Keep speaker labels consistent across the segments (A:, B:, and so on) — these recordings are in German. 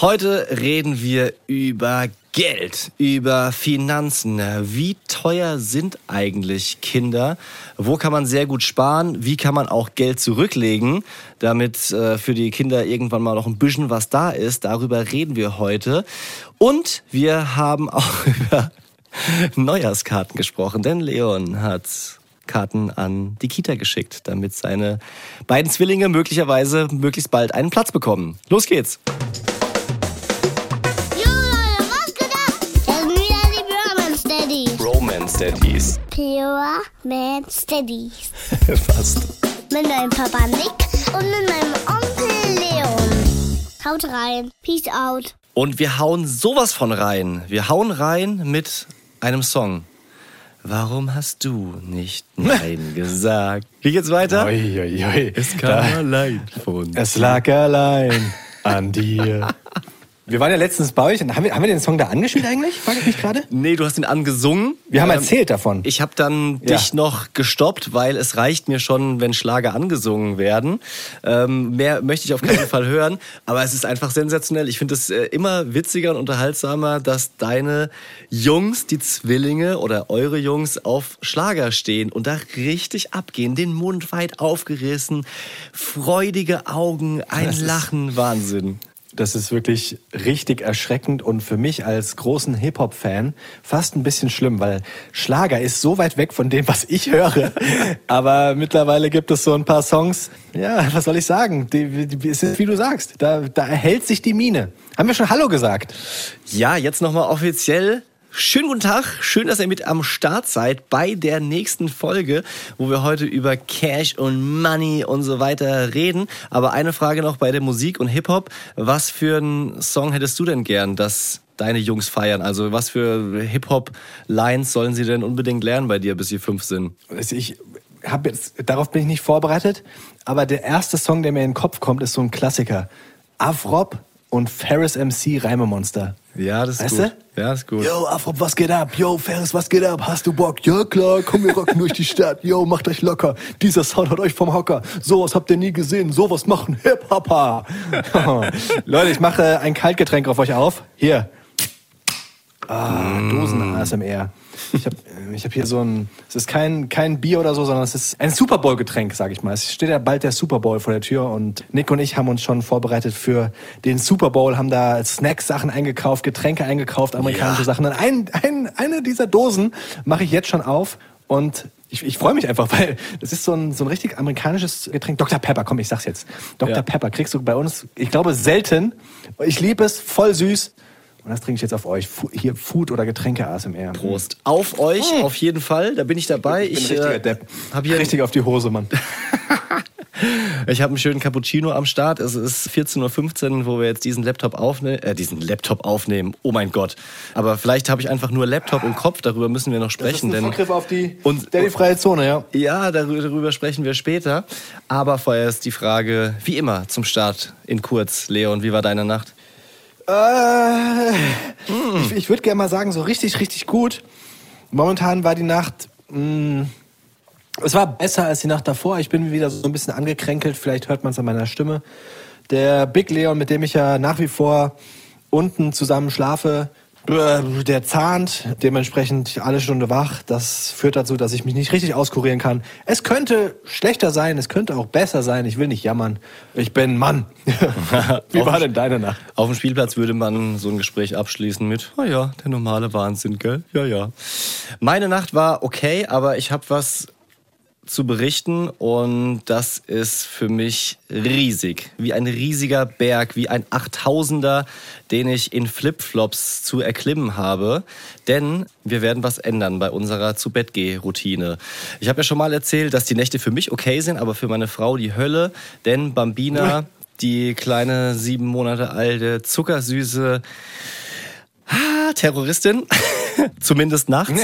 A: Heute reden wir über Geld, über Finanzen. Wie teuer sind eigentlich Kinder? Wo kann man sehr gut sparen? Wie kann man auch Geld zurücklegen, damit äh, für die Kinder irgendwann mal noch ein bisschen was da ist? Darüber reden wir heute. Und wir haben auch über Neujahrskarten gesprochen, denn Leon hat Karten an die Kita geschickt, damit seine beiden Zwillinge möglicherweise möglichst bald einen Platz bekommen. Los geht's! Daddies.
B: Pure Man Steadies.
A: Fast.
B: Mit meinem Papa Nick und mit meinem Onkel Leon. Haut rein. Peace out.
A: Und wir hauen sowas von rein. Wir hauen rein mit einem Song. Warum hast du nicht Nein gesagt? Wie geht's weiter?
C: Oi, oi, oi.
A: Es kam allein von
C: Es lag allein an dir. Wir waren ja letztens bei euch. Haben wir, haben wir den Song da angespielt eigentlich? Frage ich mich gerade.
A: Nee, du hast ihn angesungen.
C: Wir haben
A: Ähm,
C: erzählt davon.
A: Ich habe dann
C: Ja.
A: dich noch gestoppt, weil es reicht mir schon, wenn Schlager angesungen werden. Ähm, mehr möchte ich auf keinen Fall hören, aber es ist einfach sensationell. Ich finde es äh, immer witziger und unterhaltsamer, dass deine Jungs, die Zwillinge oder eure Jungs auf Schlager stehen und da richtig abgehen, den Mund weit aufgerissen, freudige Augen, ein
C: Das
A: Lachen, Wahnsinn.
C: Das ist wirklich richtig erschreckend und für mich als großen Hip-Hop-Fan fast ein bisschen schlimm, weil Schlager ist so weit weg von dem, was ich höre. Aber mittlerweile gibt es so ein paar Songs, ja, was soll ich sagen? Die, die, es ist wie du sagst, da, da erhält sich die Mine. Haben wir schon Hallo gesagt?
A: Ja, jetzt nochmal offiziell. Schönen guten Tag, schön, dass ihr mit am Start seid bei der nächsten Folge, wo wir heute über Cash und Money und so weiter reden. Aber eine Frage noch bei der Musik und Hip-Hop. Was für einen Song hättest du denn gern, dass deine Jungs feiern? Also was für Hip-Hop-Lines sollen sie denn unbedingt lernen bei dir, bis sie fünf sind?
C: Also ich habe jetzt, darauf bin ich nicht vorbereitet, aber der erste Song, der mir in den Kopf kommt, ist so ein Klassiker. Afrop und Ferris MC Reimemonster.
A: Ja, das ist
C: Weißt
A: gut.
C: du?
A: Ja, ist gut.
C: Yo, Afrop, was geht ab? Yo, Ferris, was geht ab? Hast du Bock? Ja, klar, komm, wir rocken durch die Stadt. Yo, macht euch locker. Dieser Sound hat euch vom Hocker. Sowas habt ihr nie gesehen. Sowas machen Hip-Hopper. Leute, ich mache ein Kaltgetränk auf euch auf. Hier. Ah, Dosen-ASMR. Ich habe ich hab hier so ein, es ist kein, kein Bier oder so, sondern es ist ein Super Bowl-Getränk, sag ich mal. Es steht ja bald der Super Bowl vor der Tür und Nick und ich haben uns schon vorbereitet für den Super Bowl, haben da Snacks-Sachen eingekauft, Getränke eingekauft, amerikanische
A: Ja.
C: Sachen. Und ein, ein, eine dieser Dosen mache ich jetzt schon auf und ich, ich freue mich einfach, weil das ist so ein, so ein richtig amerikanisches Getränk. Dr. Pepper, komm, ich sag's jetzt. Dr.
A: Ja.
C: Pepper kriegst du bei uns, ich glaube, selten. Ich liebe es, voll süß. Und das trinke ich jetzt auf euch. Fu hier Food- oder Getränke-ASMR.
A: Prost. Auf euch, auf jeden Fall. Da bin ich dabei.
C: Ich bin ein
A: Ich,
C: richtiger
A: äh,
C: Depp.
A: hab hier
C: Richtig auf die Hose, Mann.
A: Ich habe einen schönen Cappuccino am Start. Es ist 14.15 Uhr, wo wir jetzt diesen Laptop aufnehmen. Äh, diesen Laptop aufnehmen. Oh mein Gott. Aber vielleicht habe ich einfach nur Laptop im Kopf. Darüber müssen wir noch sprechen. denn
C: auf die
A: Und-
C: Daddy-freie Zone, ja.
A: ja, darüber, darüber sprechen wir später. Aber vorher ist die Frage, wie immer, zum Start in kurz. Leon, wie war deine Nacht?
C: Äh, Ich, ich würde gerne mal sagen, so richtig, richtig gut. Momentan war die Nacht. Mh, es war besser als die Nacht davor. Ich bin wieder so ein bisschen angekränkelt. Vielleicht hört man es an meiner Stimme. Der Big Leon, mit dem ich ja nach wie vor unten zusammen schlafe, der zahnt dementsprechend alle Stunde wach. Das führt dazu, dass ich mich nicht richtig auskurieren kann. Es könnte schlechter sein, es könnte auch besser sein. Ich will nicht jammern. Ich bin Mann. Wie war denn deine Nacht?
A: Auf dem Spielplatz würde man so ein Gespräch abschließen mit, oh ja, der normale Wahnsinn, gell? Ja, ja. Meine Nacht war okay, aber ich habe was zu berichten und das ist für mich riesig. Wie ein riesiger Berg, wie ein 8000er, den ich in Flipflops zu erklimmen habe. Denn wir werden was ändern bei unserer Zu-Bett-Geh-Routine. Ich habe ja schon mal erzählt, dass die Nächte für mich okay sind, aber für meine Frau die Hölle. Denn Bambina, die kleine sieben Monate alte, zuckersüße Ah, Terroristin, zumindest nachts,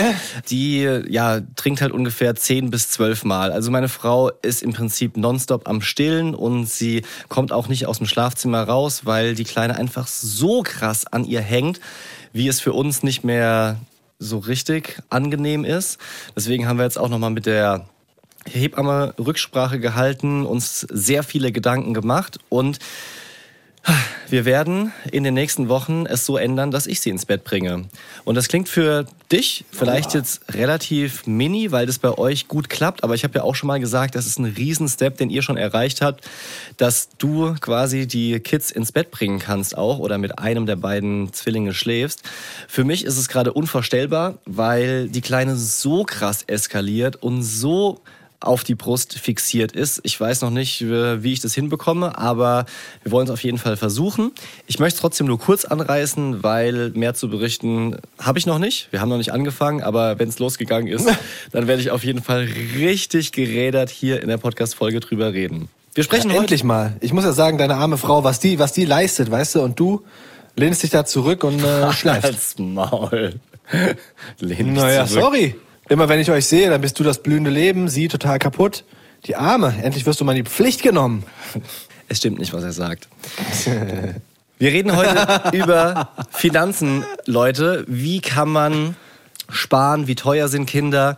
A: die ja trinkt halt ungefähr 10 bis 12 Mal. Also meine Frau ist im Prinzip nonstop am Stillen und sie kommt auch nicht aus dem Schlafzimmer raus, weil die Kleine einfach so krass an ihr hängt, wie es für uns nicht mehr so richtig angenehm ist. Deswegen haben wir jetzt auch noch mal mit der Hebamme Rücksprache gehalten, uns sehr viele Gedanken gemacht und wir werden in den nächsten Wochen es so ändern, dass ich sie ins Bett bringe. Und das klingt für dich vielleicht jetzt relativ mini, weil das bei euch gut klappt, aber ich habe ja auch schon mal gesagt, das ist ein Riesenstep, den ihr schon erreicht habt, dass du quasi die Kids ins Bett bringen kannst auch oder mit einem der beiden Zwillinge schläfst. Für mich ist es gerade unvorstellbar, weil die Kleine so krass eskaliert und so auf die Brust fixiert ist. Ich weiß noch nicht, äh, wie ich das hinbekomme, aber wir wollen es auf jeden Fall versuchen. Ich möchte es trotzdem nur kurz anreißen, weil mehr zu berichten habe ich noch nicht. Wir haben noch nicht angefangen, aber wenn es losgegangen ist, dann werde ich auf jeden Fall richtig gerädert hier in der Podcast-Folge drüber reden. Wir sprechen
C: ja,
A: heute
C: endlich mal. Ich muss ja sagen, deine arme Frau, was die, was die leistet, weißt du, und du lehnst dich da zurück und äh, schläfst.
A: Als Maul. Lehn dich
C: Naja,
A: zurück.
C: sorry. Immer wenn ich euch sehe, dann bist du das blühende Leben, sie total kaputt. Die Arme, endlich wirst du mal in die Pflicht genommen.
A: Es stimmt nicht, was er sagt. Wir reden heute über Finanzen, Leute. Wie kann man sparen? Wie teuer sind Kinder?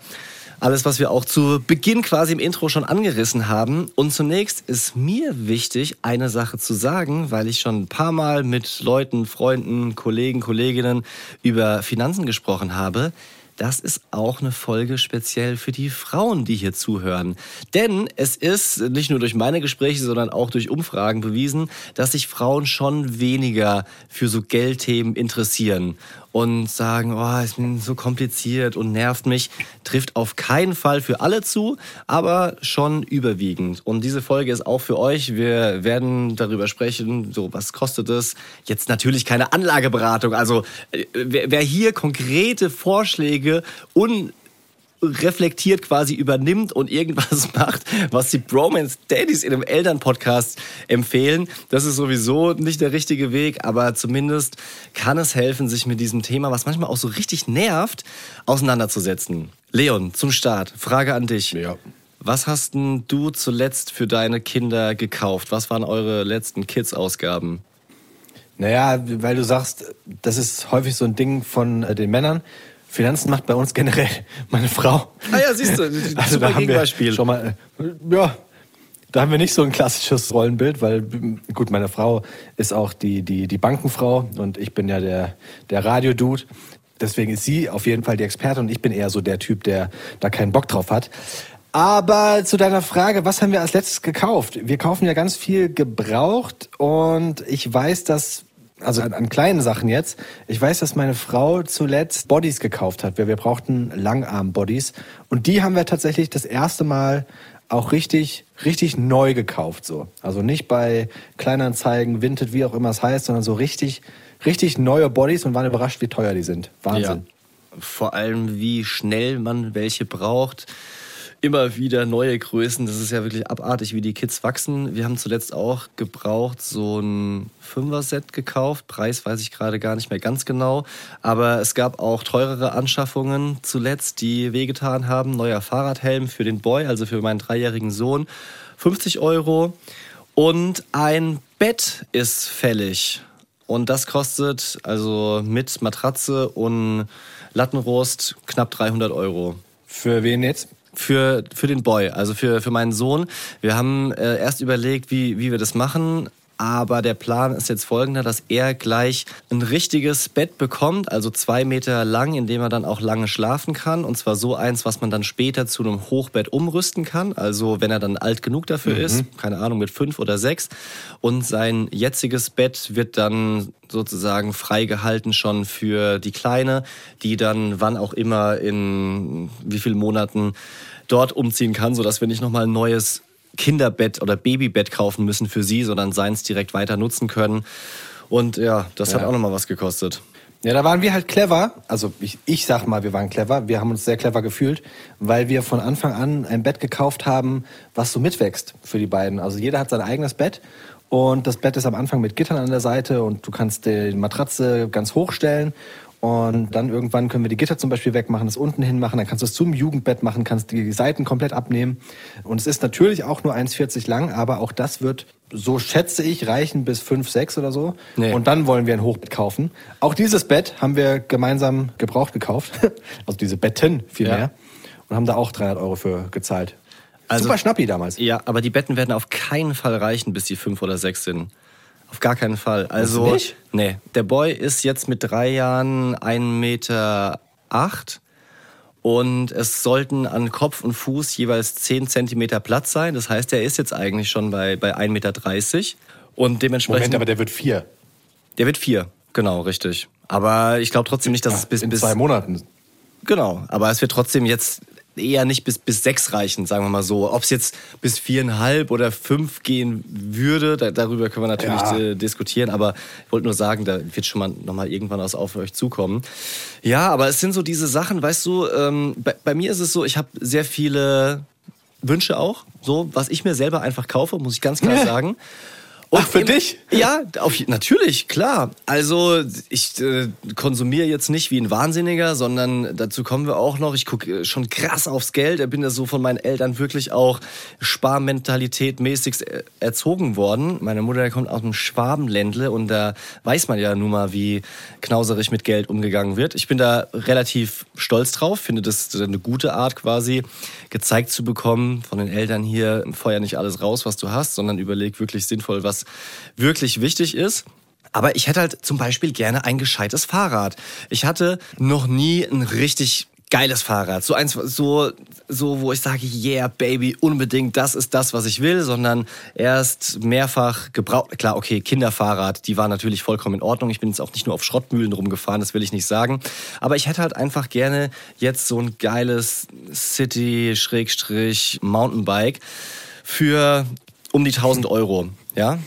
A: Alles, was wir auch zu Beginn quasi im Intro schon angerissen haben. Und zunächst ist mir wichtig, eine Sache zu sagen, weil ich schon ein paar Mal mit Leuten, Freunden, Kollegen, Kolleginnen über Finanzen gesprochen habe. Das ist auch eine Folge speziell für die Frauen, die hier zuhören. Denn es ist nicht nur durch meine Gespräche, sondern auch durch Umfragen bewiesen, dass sich Frauen schon weniger für so Geldthemen interessieren und sagen, oh, ist mir so kompliziert und nervt mich, trifft auf keinen Fall für alle zu, aber schon überwiegend. Und diese Folge ist auch für euch. Wir werden darüber sprechen, so was kostet es. Jetzt natürlich keine Anlageberatung. Also äh, wer, wer hier konkrete Vorschläge und reflektiert quasi übernimmt und irgendwas macht, was die Bromance Daddies in einem Elternpodcast empfehlen. Das ist sowieso nicht der richtige Weg, aber zumindest kann es helfen, sich mit diesem Thema, was manchmal auch so richtig nervt, auseinanderzusetzen. Leon, zum Start, Frage an dich.
C: Ja.
A: Was hast denn du zuletzt für deine Kinder gekauft? Was waren eure letzten Kids-Ausgaben?
C: Naja, weil du sagst, das ist häufig so ein Ding von äh, den Männern. Finanzen macht bei uns generell meine Frau.
A: Ah ja, siehst du,
C: Also da haben wir schon mal, äh, ja, da haben wir nicht so ein klassisches Rollenbild, weil gut, meine Frau ist auch die die die Bankenfrau und ich bin ja der der Radiodude. Deswegen ist sie auf jeden Fall die Expertin und ich bin eher so der Typ, der da keinen Bock drauf hat. Aber zu deiner Frage, was haben wir als letztes gekauft? Wir kaufen ja ganz viel gebraucht und ich weiß, dass also an, an kleinen Sachen jetzt. Ich weiß, dass meine Frau zuletzt Bodies gekauft hat. Wir, wir brauchten Langarm-Bodies. Und die haben wir tatsächlich das erste Mal auch richtig, richtig neu gekauft, so. Also nicht bei Kleinanzeigen, Vinted, wie auch immer es heißt, sondern so richtig, richtig neue Bodies und waren überrascht, wie teuer die sind. Wahnsinn.
A: Ja. Vor allem, wie schnell man welche braucht. Immer wieder neue Größen. Das ist ja wirklich abartig, wie die Kids wachsen. Wir haben zuletzt auch gebraucht so ein Fünfer-Set gekauft. Preis weiß ich gerade gar nicht mehr ganz genau. Aber es gab auch teurere Anschaffungen zuletzt, die wehgetan haben. Neuer Fahrradhelm für den Boy, also für meinen dreijährigen Sohn. 50 Euro. Und ein Bett ist fällig. Und das kostet also mit Matratze und Lattenrost knapp 300 Euro.
C: Für wen jetzt?
A: Für, für den Boy, also für, für meinen Sohn. Wir haben äh, erst überlegt, wie, wie wir das machen. Aber der Plan ist jetzt folgender, dass er gleich ein richtiges Bett bekommt, also zwei Meter lang, in dem er dann auch lange schlafen kann. Und zwar so eins, was man dann später zu einem Hochbett umrüsten kann. Also wenn er dann alt genug dafür ist, keine Ahnung, mit fünf oder sechs. Und sein jetziges Bett wird dann sozusagen freigehalten schon für die Kleine, die dann wann auch immer in wie vielen Monaten dort umziehen kann, sodass wir nicht nochmal ein neues Kinderbett oder Babybett kaufen müssen für sie, sondern seins direkt weiter nutzen können. Und ja, das hat
C: Ja.
A: auch nochmal was gekostet.
C: Ja, da waren wir halt clever. Also ich, ich sag mal, wir waren clever. Wir haben uns sehr clever gefühlt, weil wir von Anfang an ein Bett gekauft haben, was so mitwächst für die beiden. Also jeder hat sein eigenes Bett und das Bett ist am Anfang mit Gittern an der Seite und du kannst die Matratze ganz hoch stellen und dann irgendwann können wir die Gitter zum Beispiel wegmachen, das unten hinmachen, dann kannst du es zum Jugendbett machen, kannst die Seiten komplett abnehmen. Und es ist natürlich auch nur 1,40 lang, aber auch das wird, so schätze ich, reichen bis 5, 6 oder so.
A: Nee.
C: Und dann wollen wir ein Hochbett kaufen. Auch dieses Bett haben wir gemeinsam gebraucht gekauft. Also diese Betten vielmehr.
A: Ja.
C: Und haben da auch 300 Euro für gezahlt.
A: Also-
C: Super Schnappi damals.
A: Ja, aber die Betten werden auf keinen Fall reichen, bis die fünf oder sechs sind. Auf gar keinen Fall. Also,
C: nicht?
A: nee. Der Boy ist jetzt mit drei Jahren 1,8 Meter acht und es sollten an Kopf und Fuß jeweils 10 Zentimeter Platz sein. Das heißt, er ist jetzt eigentlich schon bei, bei 1,30 Meter. Und dementsprechend.
C: Moment, aber der wird vier.
A: Der wird vier, genau, richtig. Aber ich glaube trotzdem nicht, dass es bis,
C: In
A: bis
C: zwei Monaten.
A: Genau, aber es wird trotzdem jetzt eher nicht bis, bis sechs reichen, sagen wir mal so. Ob es jetzt bis viereinhalb oder fünf gehen würde, da, darüber können wir natürlich
C: Ja.
A: äh, diskutieren, aber ich wollte nur sagen, da wird schon mal nochmal irgendwann was auf euch zukommen. Ja, aber es sind so diese Sachen, weißt du, ähm, bei, bei mir ist es so, ich habe sehr viele Wünsche auch, so, was ich mir selber einfach kaufe, muss ich ganz klar sagen. Und
C: Ach, für
A: im-
C: dich?
A: Ja, auf, natürlich, klar. Also ich äh, konsumiere jetzt nicht wie ein Wahnsinniger, sondern dazu kommen wir auch noch. Ich gucke schon krass aufs Geld. Ich bin ja so von meinen Eltern wirklich auch Sparmentalität mäßig äh, erzogen worden. Meine Mutter kommt aus dem Schwabenländle und da weiß man ja nun mal, wie knauserig mit Geld umgegangen wird. Ich bin da relativ stolz drauf, finde das eine gute Art quasi gezeigt zu bekommen von den Eltern hier, feuer nicht alles raus, was du hast, sondern überleg wirklich sinnvoll, was wirklich wichtig ist. Aber ich hätte halt zum Beispiel gerne ein gescheites Fahrrad. Ich hatte noch nie ein richtig geiles Fahrrad. So eins, so, so, wo ich sage, yeah, Baby, unbedingt, das ist das, was ich will, sondern erst mehrfach gebraucht. Klar, okay, Kinderfahrrad, die war natürlich vollkommen in Ordnung. Ich bin jetzt auch nicht nur auf Schrottmühlen rumgefahren, das will ich nicht sagen. Aber ich hätte halt einfach gerne jetzt so ein geiles City-Mountainbike für um die 1000 Euro, ja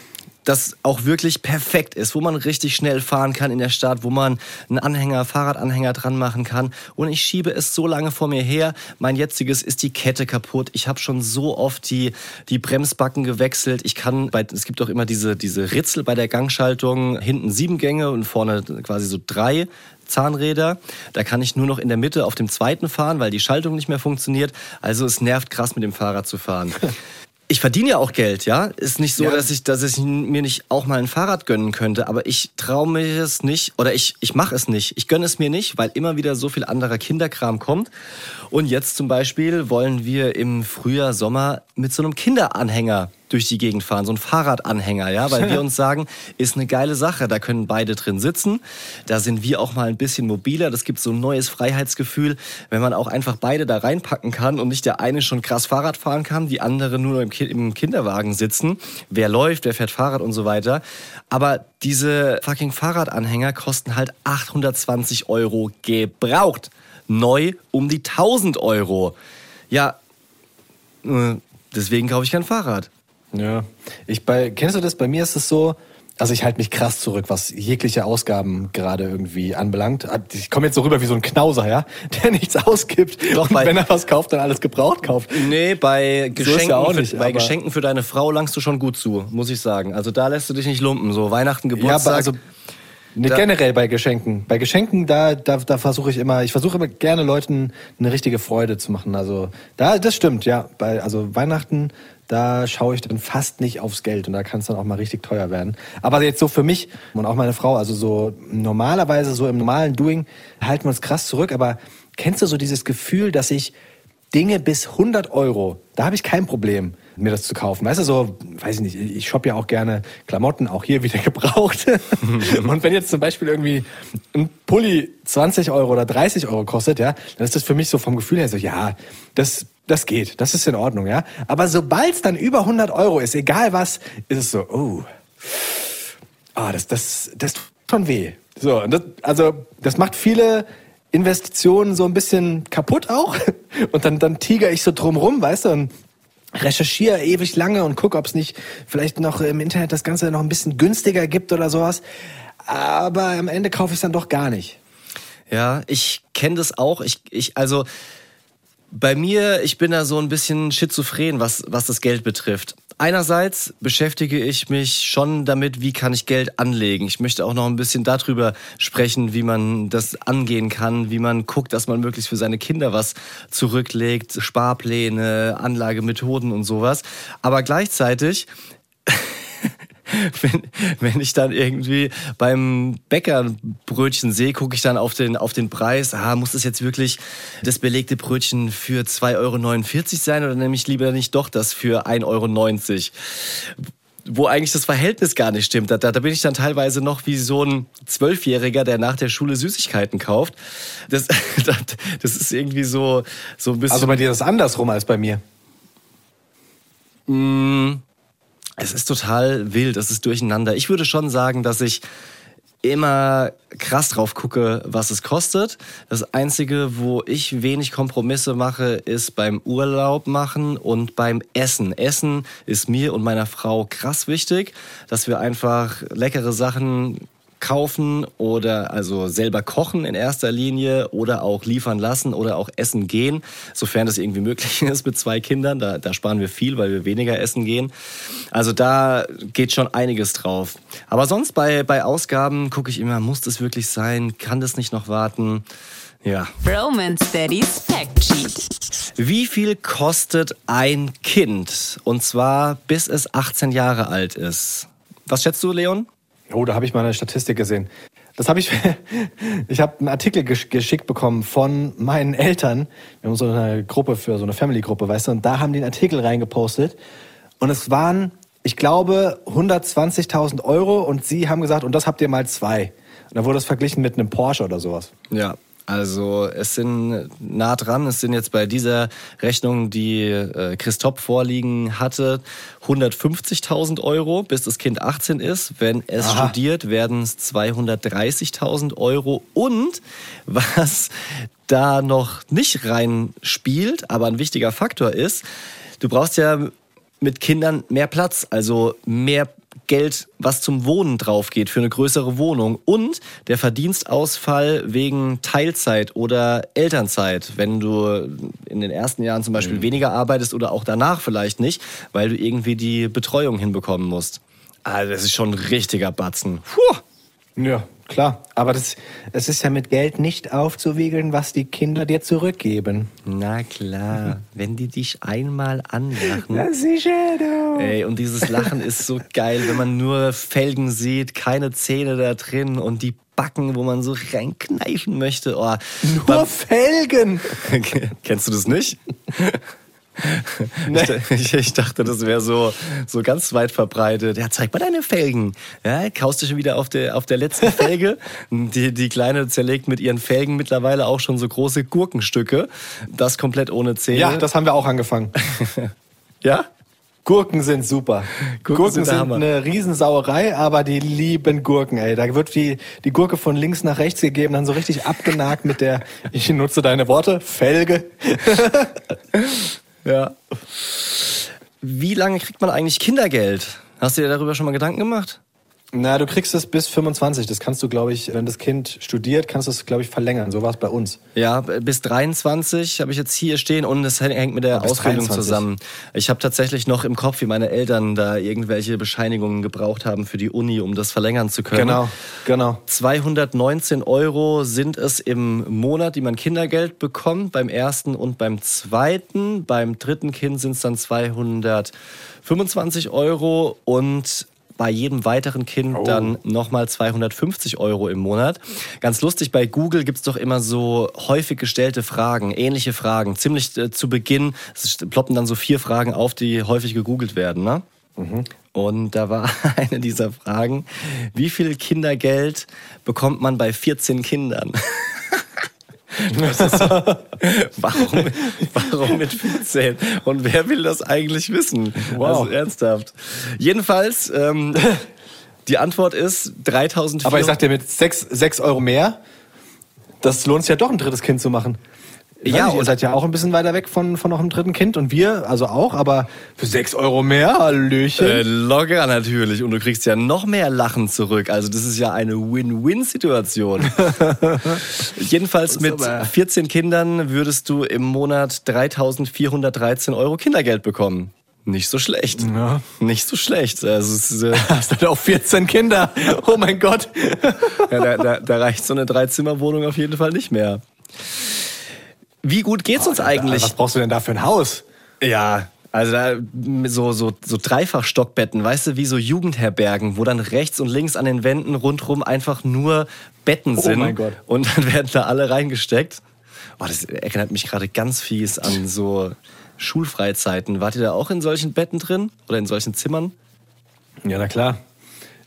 A: das auch wirklich perfekt ist, wo man richtig schnell fahren kann in der Stadt, wo man einen Anhänger, Fahrradanhänger dran machen kann. Und ich schiebe es so lange vor mir her. Mein jetziges ist die Kette kaputt. Ich habe schon so oft die, die Bremsbacken gewechselt. Ich kann, bei, es gibt auch immer diese, diese Ritzel bei der Gangschaltung, hinten sieben Gänge und vorne quasi so drei. Zahnräder. Da kann ich nur noch in der Mitte auf dem zweiten fahren, weil die Schaltung nicht mehr funktioniert. Also es nervt krass mit dem Fahrrad zu fahren. Ich verdiene ja auch Geld, ja. Ist nicht so,
C: Ja.
A: dass ich, dass ich mir nicht auch mal ein Fahrrad gönnen könnte, aber ich traue mir es nicht oder ich, ich mache es nicht. Ich gönne es mir nicht, weil immer wieder so viel anderer Kinderkram kommt. Und jetzt zum Beispiel wollen wir im Frühjahr, Sommer mit so einem Kinderanhänger durch die Gegend fahren, so ein Fahrradanhänger, ja, weil wir uns sagen, ist eine geile Sache. Da können beide drin sitzen. Da sind wir auch mal ein bisschen mobiler. Das gibt so ein neues Freiheitsgefühl, wenn man auch einfach beide da reinpacken kann und nicht der eine schon krass Fahrrad fahren kann, die andere nur im, Ki im Kinderwagen sitzen. Wer läuft, wer fährt Fahrrad und so weiter. Aber diese fucking Fahrradanhänger kosten halt 820 Euro gebraucht. Neu um die 1000 Euro. Ja, äh, deswegen kaufe ich kein Fahrrad.
C: Ja. Ich bei, kennst du das? Bei mir ist es so, also ich halte mich krass zurück, was jegliche Ausgaben gerade irgendwie anbelangt. Ich komme jetzt so rüber wie so ein Knauser, ja, der nichts ausgibt.
A: Doch,
C: und
A: bei-
C: wenn er was kauft, dann alles gebraucht kauft.
A: Nee, bei
C: So
A: Geschenken,
C: ja auch
A: für,
C: nicht,
A: bei
C: aber-
A: Geschenken für deine Frau langst du schon gut zu, muss ich sagen. Also da lässt du dich nicht lumpen. So Weihnachten,
C: Ja,
A: Geburtstag.
C: aber also ne,
A: Da-
C: generell bei Geschenken. Bei Geschenken, da, da, da versuche ich immer, ich versuche immer gerne Leuten eine richtige Freude zu machen. Also da, das stimmt, ja. Bei, also Weihnachten, da schaue ich dann fast nicht aufs Geld und da kann es dann auch mal richtig teuer werden. Aber jetzt so für mich und auch meine Frau, also so normalerweise so im normalen Doing halten wir uns krass zurück. Aber kennst du so dieses Gefühl, dass ich Dinge bis 100 Euro, da habe ich kein Problem, mir das zu kaufen. Weißt du, so, weiß ich nicht, ich shoppe ja auch gerne Klamotten, auch hier wieder gebraucht. und wenn jetzt zum Beispiel irgendwie ein Pulli 20 Euro oder 30 Euro kostet, ja, dann ist das für mich so vom Gefühl her so, ja, das, das geht, das ist in Ordnung, ja. Aber sobald es dann über 100 Euro ist, egal was, ist es so, oh, ah, das, das, das tut schon weh. So, das, also das macht viele Investitionen so ein bisschen kaputt auch. Und dann, dann tiger ich so drumrum, weißt du, und recherchiere ewig lange und gucke, ob es nicht vielleicht noch im Internet das Ganze noch ein bisschen günstiger gibt oder sowas. Aber am Ende kaufe ich es dann doch gar nicht.
A: Ja, ich kenne das auch. Ich, ich, also bei mir, ich bin da so ein bisschen schizophren, was, was das Geld betrifft. Einerseits beschäftige ich mich schon damit, wie kann ich Geld anlegen. Ich möchte auch noch ein bisschen darüber sprechen, wie man das angehen kann, wie man guckt, dass man möglichst für seine Kinder was zurücklegt, Sparpläne, Anlagemethoden und sowas. Aber gleichzeitig wenn, wenn ich dann irgendwie beim Bäcker ein Brötchen sehe, gucke ich dann auf den, auf den Preis. Ah, muss das jetzt wirklich das belegte Brötchen für 2,49 Euro sein oder nehme ich lieber nicht doch das für 1,90 Euro? wo eigentlich das Verhältnis gar nicht stimmt. Da, da, bin ich dann teilweise noch wie so ein Zwölfjähriger, der nach der Schule Süßigkeiten kauft. Das, das ist irgendwie so, so ein bisschen.
C: Also bei dir ist es andersrum als bei mir.
A: Es ist total wild, es ist durcheinander. Ich würde schon sagen, dass ich immer krass drauf gucke, was es kostet. Das Einzige, wo ich wenig Kompromisse mache, ist beim Urlaub machen und beim Essen. Essen ist mir und meiner Frau krass wichtig, dass wir einfach leckere Sachen kaufen oder also selber kochen in erster Linie oder auch liefern lassen oder auch essen gehen, sofern das irgendwie möglich ist mit zwei Kindern. Da, da sparen wir viel, weil wir weniger essen gehen. Also da geht schon einiges drauf. Aber sonst bei, bei Ausgaben gucke ich immer, muss das wirklich sein? Kann das nicht noch warten? Ja.
D: Romance Daddy's Fact Sheet.
A: Wie viel kostet ein Kind? Und zwar bis es 18 Jahre alt ist. Was schätzt du, Leon?
C: Oh, da habe ich mal eine Statistik gesehen. Das habe ich. ich habe einen Artikel gesch geschickt bekommen von meinen Eltern. Wir haben so eine Gruppe für so eine Family-Gruppe, weißt du, und da haben die einen Artikel reingepostet. Und es waren, ich glaube, 120.000 Euro und sie haben gesagt, und das habt ihr mal zwei. Und dann wurde es verglichen mit einem Porsche oder sowas.
A: Ja, also es sind nah dran. Es sind jetzt bei dieser Rechnung, die äh, Christoph vorliegen hatte, 150.000 Euro, bis das Kind 18 ist. Wenn es
C: Aha.
A: studiert, werden es 230.000 Euro. Und was da noch nicht reinspielt, aber ein wichtiger Faktor ist, du brauchst ja mit Kindern mehr Platz, also mehr Geld, was zum Wohnen drauf geht für eine größere Wohnung und der Verdienstausfall wegen Teilzeit oder Elternzeit, wenn du in den ersten Jahren zum Beispiel weniger arbeitest oder auch danach vielleicht nicht, weil du irgendwie die Betreuung hinbekommen musst. Also das ist schon ein richtiger Batzen. Puh.
C: Ja, klar. Aber das, es ist ja mit Geld nicht aufzuwiegeln, was die Kinder dir zurückgeben.
A: Na klar, wenn die dich einmal anlachen.
C: Ja, sicher, du.
A: Ey, und dieses Lachen ist so geil, wenn man nur Felgen sieht, keine Zähne da drin und die Backen, wo man so reinkneifen möchte. Oh,
C: Nur Felgen.
A: Kennst du das nicht? Ich, ich dachte, das wäre so, so ganz weit verbreitet. Ja, zeig mal deine Felgen. Ja, kaust du schon wieder auf der, auf der letzten Felge. Die, die Kleine zerlegt mit ihren Felgen mittlerweile auch schon so große Gurkenstücke. Das komplett ohne Zähne.
C: Ja, das haben wir auch angefangen.
A: ja?
C: Gurken sind super.
A: Gurken
C: Gurken,
A: sind
C: sind eine Riesensauerei, aber die lieben Gurken, ey. Da wird die, die Gurke von links nach rechts gegeben, dann so richtig abgenagt mit der, ich nutze deine Worte, Felge.
A: Ja. Wie lange kriegt man eigentlich Kindergeld? Hast du dir darüber schon mal Gedanken gemacht?
C: Na, du kriegst es bis 25. Das kannst du, glaube ich, wenn das Kind studiert, kannst du es, glaube ich, verlängern. So war es bei uns.
A: Ja, bis 23 habe ich jetzt hier stehen und es hängt mit der
C: bis
A: Ausbildung
C: 23.
A: zusammen. Ich habe tatsächlich noch im Kopf, wie meine Eltern da irgendwelche Bescheinigungen gebraucht haben für die Uni, um das verlängern zu können.
C: Genau, genau.
A: 219 Euro sind es im Monat, die man Kindergeld bekommt, beim ersten und beim zweiten. Beim dritten Kind sind es dann 225 Euro und bei jedem weiteren Kind
C: Oh.
A: dann nochmal 250 Euro im Monat. Ganz lustig, bei Google gibt's doch immer so häufig gestellte Fragen, ähnliche Fragen. Ziemlich äh, zu Beginn es ploppen dann so vier Fragen auf, die häufig gegoogelt werden. Ne? Und da war eine dieser Fragen, wie viel Kindergeld bekommt man bei 14 Kindern? Warum, warum mit 14? Und wer will das eigentlich wissen?
C: Wow.
A: Also ernsthaft. Jedenfalls, ähm, die Antwort ist 3400.
C: Aber ich sag dir, mit 6, 6 Euro mehr, das lohnt sich ja doch, ein drittes Kind zu machen.
A: Ja,
C: nicht, ihr
A: und-
C: seid ja auch ein bisschen weiter weg von, von noch einem dritten Kind und wir, also auch, aber für 6 Euro mehr, Hallöchen.
A: Äh, locker natürlich. Und du kriegst ja noch mehr Lachen zurück. Also das ist ja eine Win-Win-Situation. Jedenfalls mit
C: aber-
A: 14 Kindern würdest du im Monat 3.413 Euro Kindergeld bekommen. Nicht so schlecht.
C: Ja.
A: Nicht so schlecht. Also es ist, äh,
C: Hast du auch 14 Kinder? Oh mein Gott.
A: ja, da, da, da reicht so eine Dreizimmerwohnung auf jeden Fall nicht mehr. Wie gut geht's uns eigentlich?
C: Was brauchst du denn da für ein Haus?
A: Ja, also da so, so, so Dreifachstockbetten, weißt du, wie so Jugendherbergen, wo dann rechts und links an den Wänden rundrum einfach nur Betten
C: Oh
A: sind.
C: mein Gott.
A: Und dann werden da alle reingesteckt. Oh, das erinnert mich gerade ganz fies an so Schulfreizeiten. Wart ihr da auch in solchen Betten drin? Oder in solchen Zimmern?
C: Ja, na klar.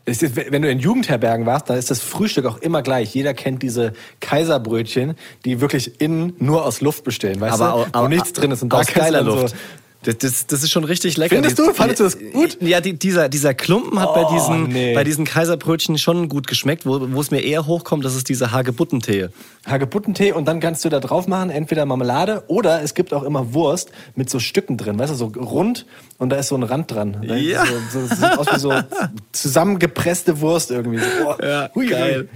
C: Ist, wenn du in Jugendherbergen warst, dann ist das Frühstück auch immer gleich. Jeder kennt diese Kaiserbrötchen, die wirklich innen nur aus Luft bestehen, weißt
A: Aber
C: du? Wo nichts drin ist. Und da
A: aus geiler Luft.
C: So,
A: Das, das, das ist schon richtig lecker.
C: Findest du? Fandest du das gut?
A: Ja, die, dieser, dieser Klumpen hat bei,
C: Oh,
A: diesen,
C: nee.
A: bei diesen Kaiserbrötchen schon gut geschmeckt. Wo, wo es mir eher hochkommt, das ist dieser Hagebuttentee.
C: Hagebuttentee und dann kannst du da drauf machen, entweder Marmelade oder es gibt auch immer Wurst mit so Stücken drin, weißt du, so rund und da ist so ein Rand dran. Da
A: Ja.
C: So, so, sieht aus wie so zusammengepresste Wurst irgendwie. Boah, hui, hui.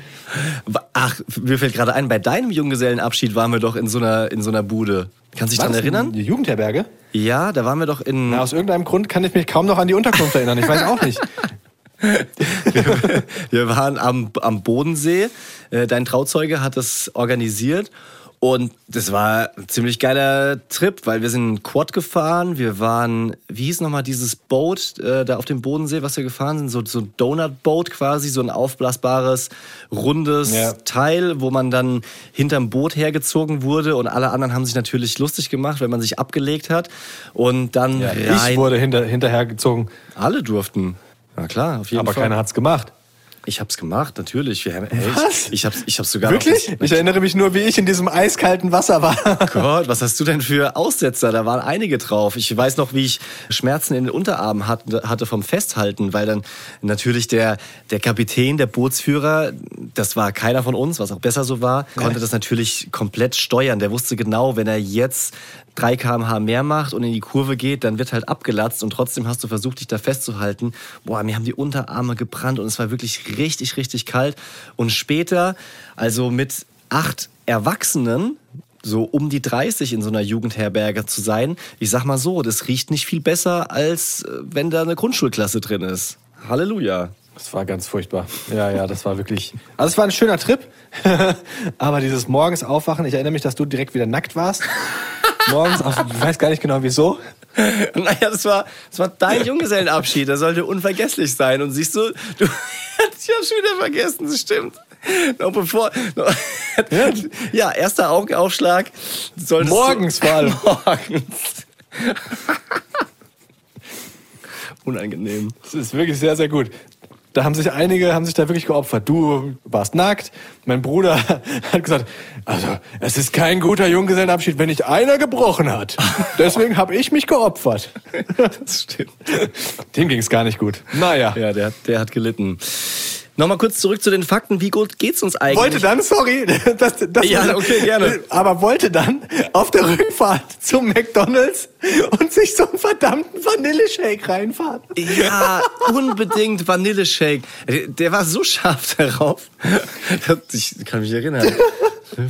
A: Ach, mir fällt gerade ein, bei deinem Junggesellenabschied waren wir doch in so einer, in so einer Bude. Kannst du dich daran erinnern?
C: Die Jugendherberge?
A: Ja, da waren wir doch in.
C: Na, aus irgendeinem Grund kann ich mich kaum noch an die Unterkunft erinnern. Ich weiß auch nicht.
A: Wir waren am, am Bodensee. Äh, Dein Trauzeuge hat das organisiert. Und das war ein ziemlich geiler Trip, weil wir sind Quad gefahren. Wir waren, wie hieß nochmal dieses Boot äh, da auf dem Bodensee, was wir gefahren sind? So, so ein Donut-Boat quasi, so ein aufblasbares, rundes
C: Ja.
A: Teil, wo man dann hinterm Boot hergezogen wurde. Und alle anderen haben sich natürlich lustig gemacht, wenn man sich abgelegt hat. Und dann rein.
C: Ich wurde hinter, hinterhergezogen,
A: alle durften. Na klar, auf jeden
C: aber
A: Fall.
C: keiner hat's gemacht.
A: Ich hab's gemacht, natürlich. Wir haben, ey,
C: Was?
A: Ich, ich hab's, ich hab's sogar
C: Wirklich?
A: Noch,
C: Ich erinnere mich nur, wie ich in diesem eiskalten Wasser war.
A: Gott, was hast du denn für Aussetzer? Da waren einige drauf. Ich weiß noch, wie ich Schmerzen in den Unterarmen hatte, vom Festhalten, weil dann natürlich der, der Kapitän, der Bootsführer, das war keiner von uns, was auch besser so war, konnte das natürlich komplett steuern. Der wusste genau, wenn er jetzt 3 kmh mehr macht und in die Kurve geht, dann wird halt abgelatzt und trotzdem hast du versucht, dich da festzuhalten. Boah, mir haben die Unterarme gebrannt und es war wirklich richtig, richtig kalt. Und später, also mit acht Erwachsenen, so um die 30 in so einer Jugendherberge zu sein, ich sag mal so, das riecht nicht viel besser, als äh, wenn da eine Grundschulklasse drin ist. Halleluja.
C: Das war ganz furchtbar. Ja, ja, das war wirklich. Also es war ein schöner Trip, aber dieses morgens aufwachen, ich erinnere mich, dass du direkt wieder nackt warst. Morgens, auf, ich weiß gar nicht genau wieso.
A: Naja, das war, das war dein Junggesellenabschied, der sollte unvergesslich sein. Und siehst du, du ich hab's schon wieder vergessen, das stimmt. Noch bevor. Noch, ja, erster Augenaufschlag.
C: Morgens vor allem.
A: Morgens. Unangenehm.
C: Das ist wirklich sehr, sehr gut. Da haben sich einige, haben sich da wirklich geopfert. Du warst nackt. Mein Bruder hat gesagt, also es ist kein guter Junggesellenabschied, wenn nicht einer gebrochen hat. Deswegen habe ich mich geopfert.
A: Das stimmt.
C: Dem ging es gar nicht gut. Naja.
A: Ja, der, der hat gelitten. Nochmal kurz zurück zu den Fakten. Wie gut geht's uns eigentlich?
C: Wollte dann, sorry, das, das
A: Ja, okay, gerne.
C: Aber wollte dann auf der Rückfahrt zum McDonalds und sich so einen verdammten Vanilleshake reinfahren.
A: Ja, unbedingt Vanilleshake. Der war so scharf darauf. Ich kann mich erinnern.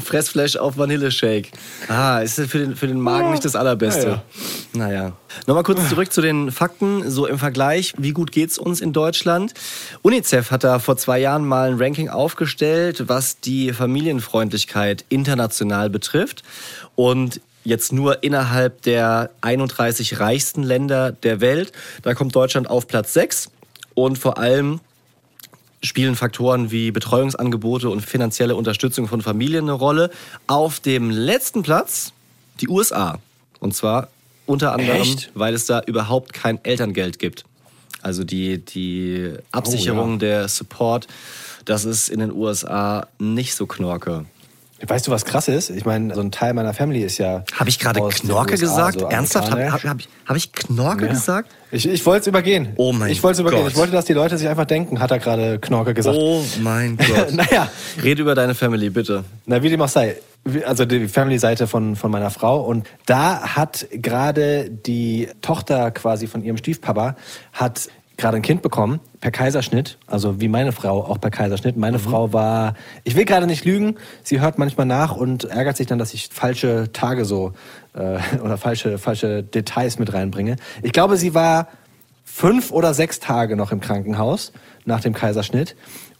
A: Fressflash auf Vanilleshake. Ah, ist für den, für den Magen nicht das Allerbeste. Naja. Nochmal kurz zurück zu den Fakten. So im Vergleich, wie gut geht's uns in Deutschland? UNICEF hat da vor zwei Jahren mal ein Ranking aufgestellt, was die Familienfreundlichkeit international betrifft. Und jetzt nur innerhalb der 31 reichsten Länder der Welt. Da kommt Deutschland auf Platz 6. Und vor allem spielen Faktoren wie Betreuungsangebote und finanzielle Unterstützung von Familien eine Rolle. Auf dem letzten Platz die USA. Und zwar unter anderem,
C: Echt?
A: weil es da überhaupt kein Elterngeld gibt. Also die, die Absicherung,
C: Oh, ja.
A: der Support, das ist in den USA nicht so knorke.
C: Weißt du, was krass ist? Ich meine, so ein Teil meiner Family ist ja.
A: Habe ich gerade Knorke
C: USA,
A: gesagt?
C: so
A: Ernsthaft? Habe hab, hab, ich- hab ich Knorke
C: Ja.
A: gesagt?
C: Ich, ich wollte es übergehen.
A: Oh mein
C: Ich wollte es übergehen.
A: Gott.
C: Ich wollte, dass die Leute sich einfach denken, hat er gerade Knorke gesagt.
A: Oh mein Gott.
C: Naja.
A: Rede über deine Family, bitte.
C: Na, wie dem auch sei. Also die Family-Seite von, von meiner Frau. Und da hat gerade die Tochter quasi von ihrem Stiefpapa hat gerade ein Kind bekommen, per Kaiserschnitt, also wie meine Frau auch per Kaiserschnitt. Meine Frau war, ich will gerade nicht lügen, sie hört manchmal nach und ärgert sich dann, dass ich falsche Tage so äh, oder falsche, falsche Details mit reinbringe. Ich glaube, sie war fünf oder sechs Tage noch im Krankenhaus nach dem Kaiserschnitt.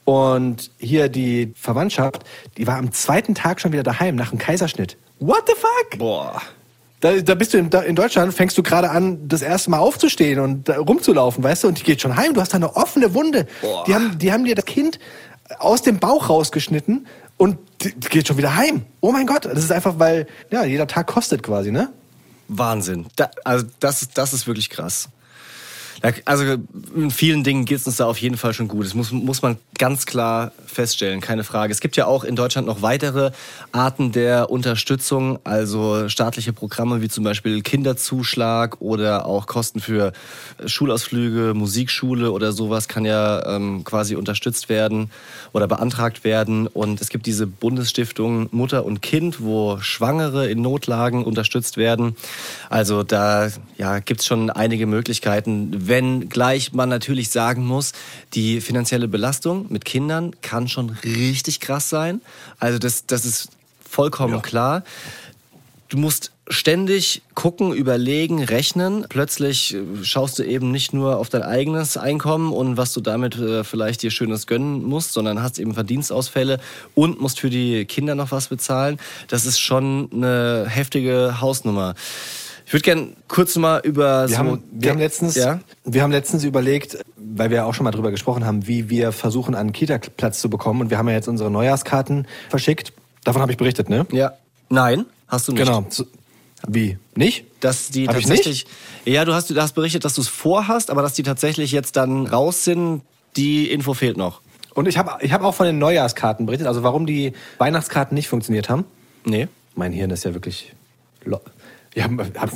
C: Und hier die Verwandtschaft, die war am zweiten Tag schon wieder daheim nach dem Kaiserschnitt. What the fuck?
A: Boah.
C: Da, da bist du in, da, in Deutschland, fängst du gerade an, das erste Mal aufzustehen und rumzulaufen, weißt du? Und die geht schon heim. Du hast da eine offene Wunde.
A: Boah.
C: Die haben, die haben dir das Kind aus dem Bauch rausgeschnitten und die, die geht schon wieder heim. Oh mein Gott, das ist einfach, weil ja jeder Tag kostet quasi, ne?
A: Wahnsinn. Da, also das, das ist wirklich krass. Also in vielen Dingen geht es uns da auf jeden Fall schon gut. Das muss, muss man ganz klar feststellen, keine Frage. Es gibt ja auch in Deutschland noch weitere Arten der Unterstützung, also staatliche Programme wie zum Beispiel Kinderzuschlag oder auch Kosten für Schulausflüge, Musikschule oder sowas kann ja ähm, quasi unterstützt werden oder beantragt werden. Und es gibt diese Bundesstiftung Mutter und Kind, wo Schwangere in Notlagen unterstützt werden. Also da ja, gibt es schon einige Möglichkeiten, wenn gleich man natürlich sagen muss, die finanzielle Belastung mit Kindern kann schon richtig krass sein. Also das, das ist vollkommen klar. Du musst ständig gucken, überlegen, rechnen. Plötzlich äh, schaust du eben nicht nur auf dein eigenes Einkommen und was du damit äh, vielleicht dir Schönes gönnen musst, sondern hast eben Verdienstausfälle und musst für die Kinder noch was bezahlen. Das ist schon eine heftige Hausnummer. Ich würde gern kurz mal über
C: Wir,
A: so
C: haben, wir, haben letztens,
A: Ja?
C: wir haben letztens überlegt, weil wir auch schon mal drüber gesprochen haben, wie wir versuchen, einen Kita-Platz zu bekommen. Und wir haben ja jetzt unsere Neujahrskarten verschickt. Davon habe ich berichtet, ne?
A: Ja. Nein, hast du nicht.
C: Genau. Wie? Nicht?
A: Dass die
C: Hab ich
A: tatsächlich. Ja, du hast, du hast berichtet, dass du es vorhast, aber dass die tatsächlich jetzt dann raus sind, die Info fehlt noch.
C: Und ich habe ich hab auch von den Neujahrskarten berichtet, also warum die Weihnachtskarten nicht funktioniert haben.
A: Nee.
C: Mein Hirn ist ja wirklich. Ja,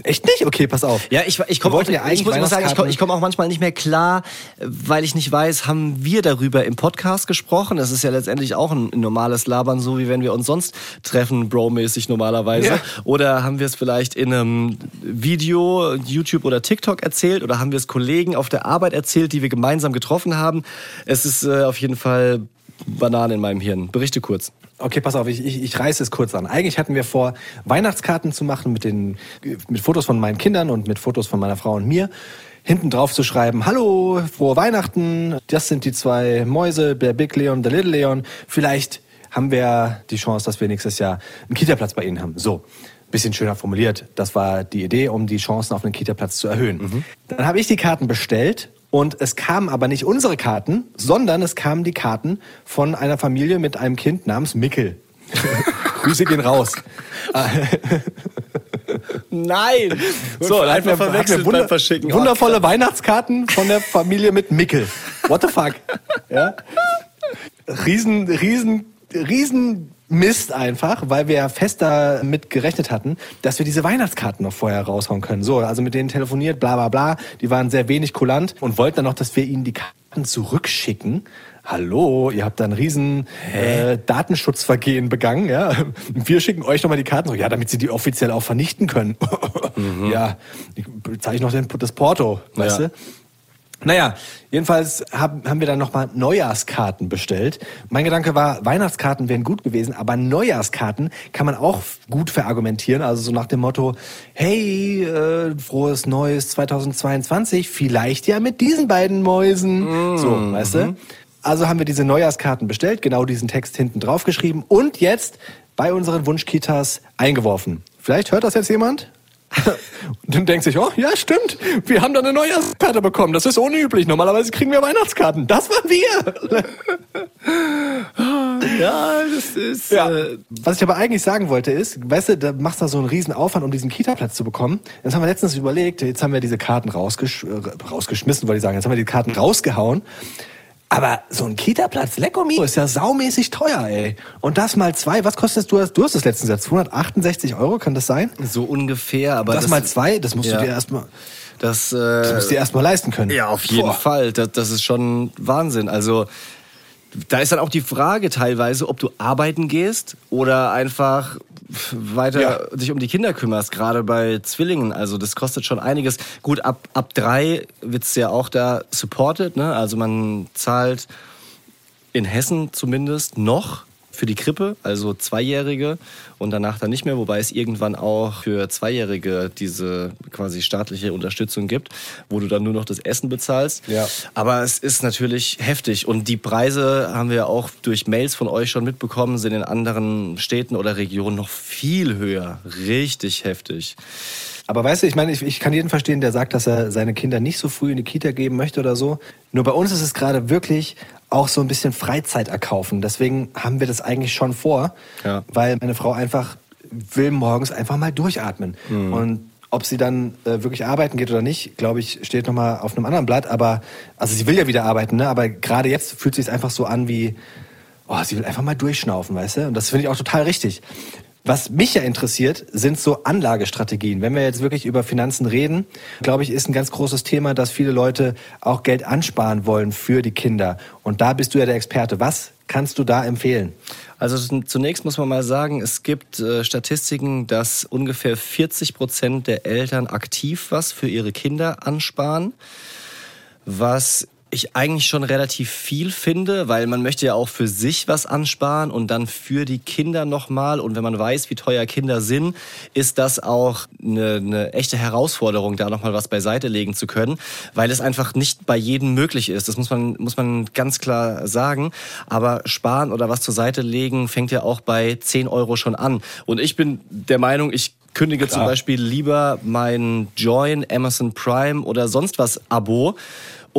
C: echt nicht? Okay, pass auf.
A: Ja, ich, ich komme auch,
C: ja
A: ich muss immer sagen, ich komme komm auch manchmal nicht mehr klar, weil ich nicht weiß, haben wir darüber im Podcast gesprochen? Das ist ja letztendlich auch ein normales Labern, so wie wenn wir uns sonst treffen, Bro-mäßig normalerweise.
C: Ja.
A: Oder haben wir es vielleicht in einem Video, YouTube oder TikTok erzählt? Oder haben wir es Kollegen auf der Arbeit erzählt, die wir gemeinsam getroffen haben? Es ist äh, auf jeden Fall Banane in meinem Hirn. Berichte kurz.
C: Okay, pass auf, ich, ich, ich reiße es kurz an. Eigentlich hatten wir vor, Weihnachtskarten zu machen mit, den, mit Fotos von meinen Kindern und mit Fotos von meiner Frau und mir. Hinten drauf zu schreiben, hallo, frohe Weihnachten, das sind die zwei Mäuse, der Big Leon, der Little Leon. Vielleicht haben wir die Chance, dass wir nächstes Jahr einen Kita-Platz bei Ihnen haben. So, bisschen schöner formuliert. Das war die Idee, um die Chancen auf einen Kita-Platz zu erhöhen. Dann habe ich die Karten bestellt und es kamen aber nicht unsere Karten, sondern es kamen die Karten von einer Familie mit einem Kind namens Mickel. Grüße gehen raus.
A: Nein!
C: So, dann hatten wir, hatten wir wunder, wundervolle Weihnachtskarten von der Familie mit Mickel. What the fuck? Ja? Riesen, riesen, riesen Mist einfach, weil wir fest damit gerechnet hatten, dass wir diese Weihnachtskarten noch vorher raushauen können. So, also mit denen telefoniert, bla bla bla. Die waren sehr wenig kulant und wollten dann noch, dass wir ihnen die Karten zurückschicken. Hallo, ihr habt da ein riesen äh, Datenschutzvergehen begangen, ja. Wir schicken euch nochmal die Karten zurück, ja, damit sie die offiziell auch vernichten können. Ja, ich bezahle ich noch den, das Porto, weißt
A: Ja.
C: du? Naja, jedenfalls haben, haben wir dann nochmal Neujahrskarten bestellt. Mein Gedanke war, Weihnachtskarten wären gut gewesen, aber Neujahrskarten kann man auch gut verargumentieren. Also so nach dem Motto, hey, äh, frohes Neues 2022, vielleicht ja mit diesen beiden Mäusen. So, weißt du? Also haben wir diese Neujahrskarten bestellt, genau diesen Text hinten drauf geschrieben und jetzt bei unseren Wunschkitas eingeworfen. Vielleicht hört das jetzt jemand? Und dann denkt sich, oh, ja, stimmt. Wir haben da eine Neujahrskarte bekommen. Das ist unüblich. Normalerweise kriegen wir Weihnachtskarten. Das waren wir.
A: Ja, das ist.
C: Ja.
A: Äh,
C: Was ich aber eigentlich sagen wollte ist, weißt du, da machst du so einen riesen Aufwand, um diesen Kita-Platz zu bekommen. Jetzt haben wir letztens überlegt, jetzt haben wir diese Karten rausgesch äh, rausgeschmissen, wollte ich sagen. Jetzt haben wir die Karten rausgehauen. Aber so ein Kita-Platz, lecko mio, ist ja saumäßig teuer, ey. Und das mal zwei, was kostet das? Du hast das letztens jetzt 268 Euro, kann das sein?
A: so ungefähr, aber
C: das, mal zwei, das musst
A: Ja.
C: du dir erstmal,
A: Das,
C: das
A: äh,
C: musst du dir erstmal leisten können.
A: ja, auf jeden
C: Boah.
A: Fall. Das, das ist schon Wahnsinn. Also, da ist dann auch die Frage teilweise, ob du arbeiten gehst oder einfach weiter
C: Ja.
A: dich um die Kinder kümmerst, gerade bei Zwillingen. Also das kostet schon einiges. Gut, ab, ab drei wird's ja auch da supported. Ne? Also man zahlt in Hessen zumindest noch für die Krippe, also Zweijährige und danach dann nicht mehr, wobei es irgendwann auch für Zweijährige diese quasi staatliche Unterstützung gibt, wo du dann nur noch das Essen bezahlst.
C: Ja.
A: Aber es ist natürlich heftig und die Preise haben wir auch durch Mails von euch schon mitbekommen, sind in anderen Städten oder Regionen noch viel höher. Richtig heftig.
C: Aber weißt du, ich meine, ich, ich kann jeden verstehen, der sagt, dass er seine Kinder nicht so früh in die Kita geben möchte oder so. Nur bei uns ist es gerade wirklich auch so ein bisschen Freizeit erkaufen. Deswegen haben wir das eigentlich schon vor,
A: Ja.
C: weil meine Frau einfach will morgens einfach mal durchatmen. Und Ob sie dann äh, wirklich arbeiten geht oder nicht, glaube ich, steht nochmal auf einem anderen Blatt. Aber, also sie will ja wieder arbeiten, ne? aber gerade jetzt fühlt sich einfach so an wie, oh, sie will einfach mal durchschnaufen, weißt du? Und das finde ich auch total richtig. Was mich ja interessiert, sind so Anlagestrategien. Wenn wir jetzt wirklich über Finanzen reden, glaube ich, ist ein ganz großes Thema, dass viele Leute auch Geld ansparen wollen für die Kinder. Und da bist du ja der Experte. Was kannst du da empfehlen?
A: Also zunächst muss man mal sagen, es gibt äh, Statistiken, dass ungefähr 40 Prozent der Eltern aktiv was für ihre Kinder ansparen, was ich eigentlich schon relativ viel finde, weil man möchte ja auch für sich was ansparen und dann für die Kinder nochmal. Und wenn man weiß, wie teuer Kinder sind, ist das auch eine, eine echte Herausforderung, da nochmal was beiseite legen zu können, weil es einfach nicht bei jedem möglich ist. Das muss man, muss man ganz klar sagen. Aber sparen oder was zur Seite legen fängt ja auch bei 10 Euro schon an. Und ich bin der Meinung, ich kündige Klar. zum Beispiel lieber mein Join, Amazon Prime oder sonst was Abo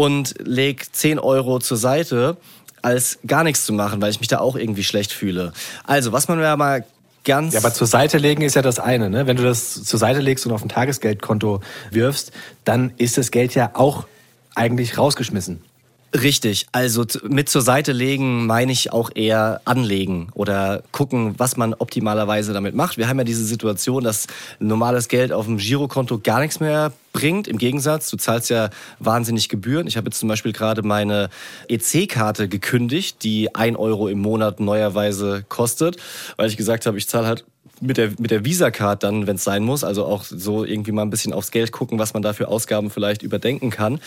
A: und leg 10 Euro zur Seite, als gar nichts zu machen, weil ich mich da auch irgendwie schlecht fühle. Also, was man ja mal ganz.
C: Ja, aber zur Seite legen ist ja das eine, ne? Wenn du das zur Seite legst und auf ein Tagesgeldkonto wirfst, dann ist das Geld ja auch eigentlich rausgeschmissen.
A: Richtig, also mit zur Seite legen meine ich auch eher anlegen oder gucken, was man optimalerweise damit macht. Wir haben ja diese Situation, dass normales Geld auf dem Girokonto gar nichts mehr bringt. Im Gegensatz, du zahlst ja wahnsinnig Gebühren. Ich habe jetzt zum Beispiel gerade meine EC-Karte gekündigt, die ein Euro im Monat neuerweise kostet, weil ich gesagt habe, ich zahle halt mit der, mit der Visa-Card dann, wenn es sein muss, also auch so irgendwie mal ein bisschen aufs Geld gucken, was man da für Ausgaben vielleicht überdenken kann.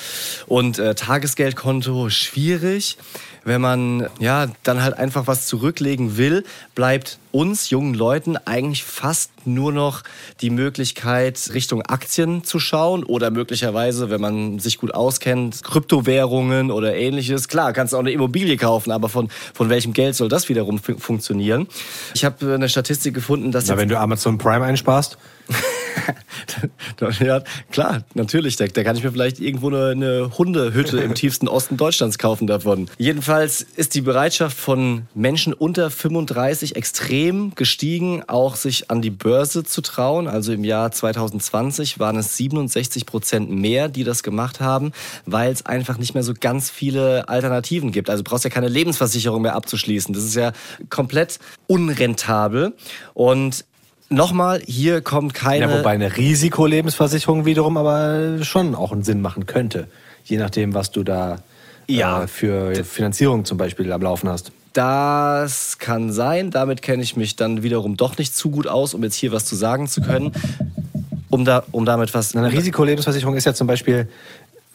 A: Und äh, Tagesgeldkonto schwierig wenn man ja dann halt einfach was zurücklegen will, bleibt uns jungen Leuten eigentlich fast nur noch die Möglichkeit, Richtung Aktien zu schauen oder möglicherweise, wenn man sich gut auskennt, Kryptowährungen oder ähnliches. Klar, kannst du auch eine Immobilie kaufen, aber von, von welchem Geld soll das wiederum funktionieren? Ich habe eine Statistik gefunden, dass...
C: Na, wenn du Amazon Prime einsparst?
A: ja, klar, natürlich. Da, da kann ich mir vielleicht irgendwo eine, eine Hundehütte im tiefsten Osten Deutschlands kaufen davon. Jedenfalls ist die Bereitschaft von Menschen unter 35 extrem gestiegen, auch sich an die Börse zu trauen. Also im Jahr 2020 waren es 67 Prozent mehr, die das gemacht haben, weil es einfach nicht mehr so ganz viele Alternativen gibt. Also brauchst ja keine Lebensversicherung mehr abzuschließen. Das ist ja komplett unrentabel. Und Nochmal, hier kommt keine.
C: Ja, wobei eine Risikolebensversicherung wiederum aber schon auch einen Sinn machen könnte. Je nachdem, was du da ja. äh, für Finanzierung zum Beispiel am Laufen hast.
A: Das kann sein. Damit kenne ich mich dann wiederum doch nicht zu gut aus, um jetzt hier was zu sagen zu können. Um, da, um damit was.
C: Eine Risikolebensversicherung ist ja zum Beispiel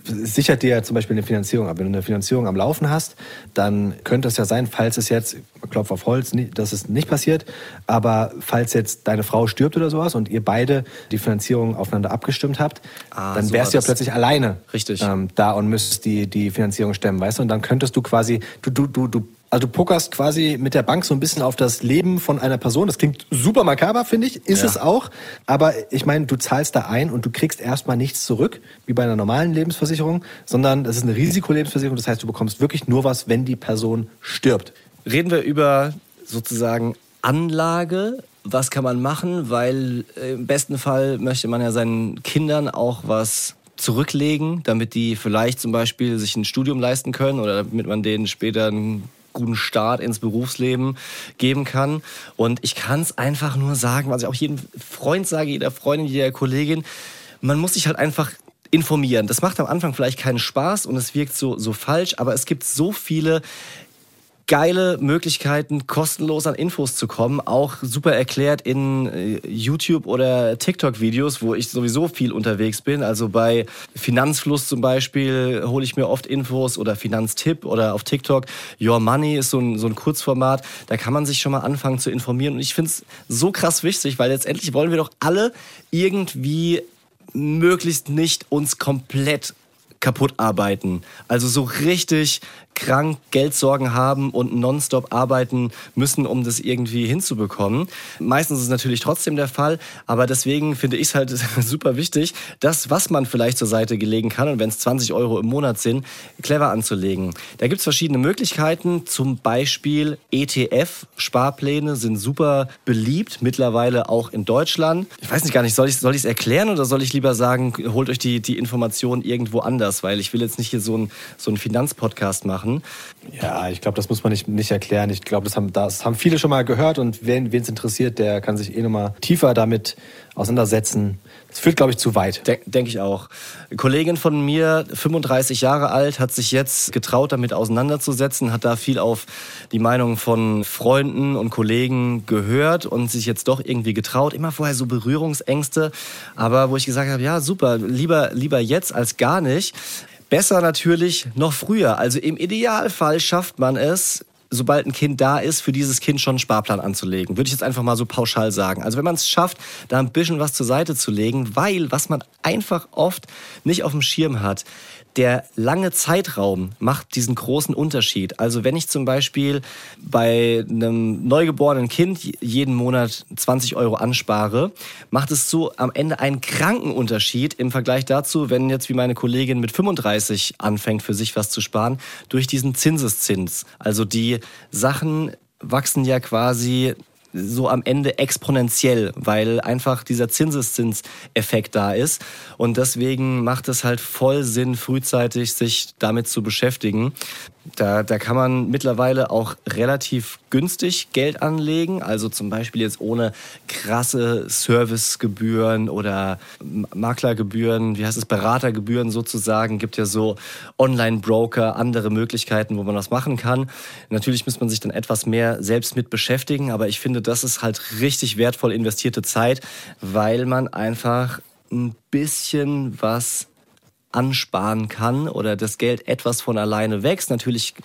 C: sichert dir zum Beispiel eine Finanzierung ab. Wenn du eine Finanzierung am Laufen hast, dann könnte es ja sein, falls es jetzt, Klopf auf Holz, dass es nicht passiert, aber falls jetzt deine Frau stirbt oder sowas und ihr beide die Finanzierung aufeinander abgestimmt habt, ah, dann wärst du ja plötzlich alleine
A: Richtig.
C: Ähm, da und müsstest die, die Finanzierung stemmen, weißt du? Und dann könntest du quasi, du, du, du, du also du pokerst quasi mit der Bank so ein bisschen auf das Leben von einer Person. Das klingt super makaber, finde ich. Ist ja. es auch. Aber ich meine, du zahlst da ein und du kriegst erstmal nichts zurück, wie bei einer normalen Lebensversicherung, sondern das ist eine Risikolebensversicherung. Das heißt, du bekommst wirklich nur was, wenn die Person stirbt.
A: Reden wir über sozusagen Anlage. Was kann man machen? Weil äh, im besten Fall möchte man ja seinen Kindern auch was zurücklegen, damit die vielleicht zum Beispiel sich ein Studium leisten können oder damit man denen später ein guten Start ins Berufsleben geben kann. Und ich kann es einfach nur sagen, was ich auch jedem Freund sage, jeder Freundin, jeder Kollegin, man muss sich halt einfach informieren. Das macht am Anfang vielleicht keinen Spaß und es wirkt so, so falsch, aber es gibt so viele geile Möglichkeiten, kostenlos an Infos zu kommen. Auch super erklärt in äh, YouTube oder TikTok-Videos, wo ich sowieso viel unterwegs bin. Also bei Finanzfluss zum Beispiel hole ich mir oft Infos oder Finanztipp oder auf TikTok. Your Money ist so ein, so ein Kurzformat. Da kann man sich schon mal anfangen zu informieren. Und ich finde es so krass wichtig, weil letztendlich wollen wir doch alle irgendwie möglichst nicht uns komplett kaputt arbeiten. Also so richtig krank Geldsorgen haben und nonstop arbeiten müssen, um das irgendwie hinzubekommen. Meistens ist es natürlich trotzdem der Fall, aber deswegen finde ich es halt super wichtig, das, was man vielleicht zur Seite gelegen kann und wenn es 20 Euro im Monat sind, clever anzulegen. Da gibt es verschiedene Möglichkeiten, zum Beispiel ETF-Sparpläne sind super beliebt, mittlerweile auch in Deutschland. Ich weiß nicht gar nicht, soll ich es erklären oder soll ich lieber sagen, holt euch die, die Informationen irgendwo anders, weil ich will jetzt nicht hier so einen so Finanzpodcast machen machen.
C: Ja, ich glaube, das muss man nicht, nicht erklären. Ich glaube, das haben, das haben viele schon mal gehört und wen es interessiert, der kann sich eh nochmal tiefer damit auseinandersetzen. Das führt, glaube ich, zu weit.
A: De Denke ich auch. Eine Kollegin von mir, 35 Jahre alt, hat sich jetzt getraut, damit auseinanderzusetzen, hat da viel auf die Meinung von Freunden und Kollegen gehört und sich jetzt doch irgendwie getraut. Immer vorher so Berührungsängste, aber wo ich gesagt habe, ja, super, lieber, lieber jetzt als gar nicht. Besser natürlich noch früher. Also im Idealfall schafft man es, sobald ein Kind da ist, für dieses Kind schon einen Sparplan anzulegen. Würde ich jetzt einfach mal so pauschal sagen. Also wenn man es schafft, da ein bisschen was zur Seite zu legen, weil was man einfach oft nicht auf dem Schirm hat, der lange Zeitraum macht diesen großen Unterschied. Also wenn ich zum Beispiel bei einem neugeborenen Kind jeden Monat 20 Euro anspare, macht es so am Ende einen kranken Unterschied im Vergleich dazu, wenn jetzt wie meine Kollegin mit 35 anfängt, für sich was zu sparen, durch diesen Zinseszins. Also die Sachen wachsen ja quasi so am Ende exponentiell, weil einfach dieser Zinseszinseffekt da ist. Und deswegen macht es halt voll Sinn, frühzeitig sich damit zu beschäftigen. Da, da kann man mittlerweile auch relativ günstig Geld anlegen, also zum Beispiel jetzt ohne krasse Servicegebühren oder Maklergebühren, wie heißt es, Beratergebühren sozusagen, gibt ja so Online-Broker, andere Möglichkeiten, wo man das machen kann. Natürlich muss man sich dann etwas mehr selbst mit beschäftigen, aber ich finde, das ist halt richtig wertvoll investierte Zeit, weil man einfach ein bisschen was ansparen kann oder das Geld etwas von alleine wächst. Natürlich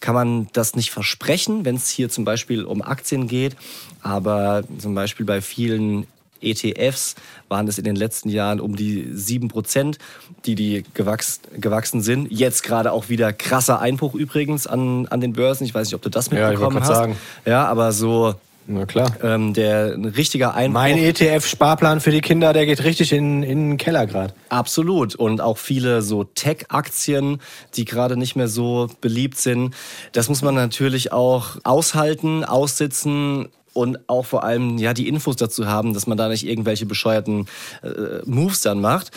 A: kann man das nicht versprechen, wenn es hier zum Beispiel um Aktien geht, aber zum Beispiel bei vielen ETFs waren es in den letzten Jahren um die sieben Prozent, die die gewachs gewachsen sind. Jetzt gerade auch wieder krasser Einbruch übrigens an, an den Börsen. Ich weiß nicht, ob du das mitbekommen ja, hast. Sagen. Ja, aber so
C: na klar.
A: Ähm, der ein richtiger Einbruch.
C: Mein ETF-Sparplan für die Kinder, der geht richtig in, in den Keller gerade.
A: Absolut. Und auch viele so Tech-Aktien, die gerade nicht mehr so beliebt sind. Das muss man natürlich auch aushalten, aussitzen und auch vor allem ja die Infos dazu haben, dass man da nicht irgendwelche bescheuerten äh, Moves dann macht.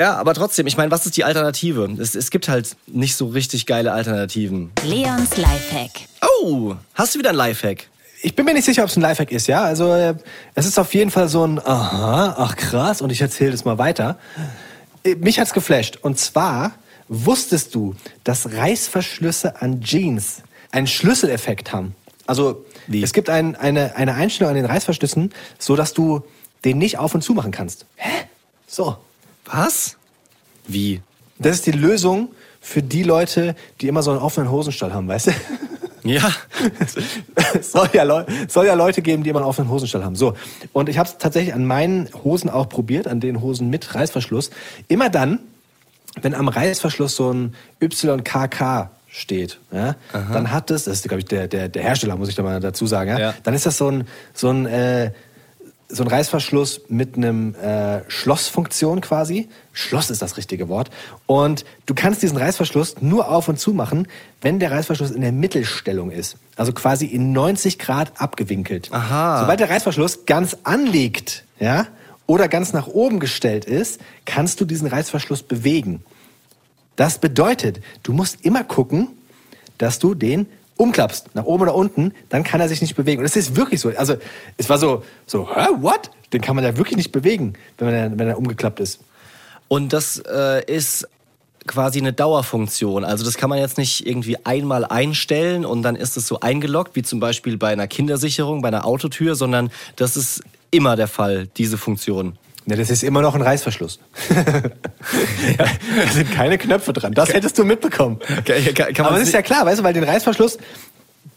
A: Ja, aber trotzdem, ich meine, was ist die Alternative? Es, es gibt halt nicht so richtig geile Alternativen.
D: Leons Lifehack.
A: Oh, hast du wieder ein Lifehack?
C: Ich bin mir nicht sicher, ob es ein Lifehack ist, ja. Also äh, es ist auf jeden Fall so ein Aha, ach krass, und ich erzähle das mal weiter. Äh, mich hat's geflasht. Und zwar wusstest du, dass Reißverschlüsse an Jeans einen Schlüsseleffekt haben. Also Wie? es gibt ein, eine, eine Einstellung an den Reißverschlüssen, so dass du den nicht auf und zu machen kannst. Hä? So.
A: Was? Wie?
C: Das ist die Lösung für die Leute, die immer so einen offenen Hosenstall haben, weißt du?
A: Ja.
C: soll ja, soll ja Leute geben, die immer einen offenen Hosenstall haben. So. Und ich habe es tatsächlich an meinen Hosen auch probiert, an den Hosen mit Reißverschluss. Immer dann, wenn am Reißverschluss so ein YKK steht, ja, dann hat es, das ist glaube ich der, der, der Hersteller, muss ich da mal dazu sagen, ja, ja. dann ist das so ein, so ein äh, so ein Reißverschluss mit einem äh, Schlossfunktion quasi. Schloss ist das richtige Wort. Und du kannst diesen Reißverschluss nur auf und zu machen, wenn der Reißverschluss in der Mittelstellung ist. Also quasi in 90 Grad abgewinkelt.
A: Aha.
C: Sobald der Reißverschluss ganz anliegt, ja, oder ganz nach oben gestellt ist, kannst du diesen Reißverschluss bewegen. Das bedeutet, du musst immer gucken, dass du den umklappst, nach oben oder unten, dann kann er sich nicht bewegen. Und es ist wirklich so. Also es war so, so, hä, what? Den kann man ja wirklich nicht bewegen, wenn, man, wenn er umgeklappt ist.
A: Und das äh, ist quasi eine Dauerfunktion. Also das kann man jetzt nicht irgendwie einmal einstellen und dann ist es so eingeloggt, wie zum Beispiel bei einer Kindersicherung, bei einer Autotür, sondern das ist immer der Fall, diese Funktion.
C: Ja, das ist immer noch ein Reißverschluss. ja, da sind keine Knöpfe dran. Das hättest du mitbekommen. Kann, kann, kann Aber das ist ja klar, weißt du, weil den Reißverschluss,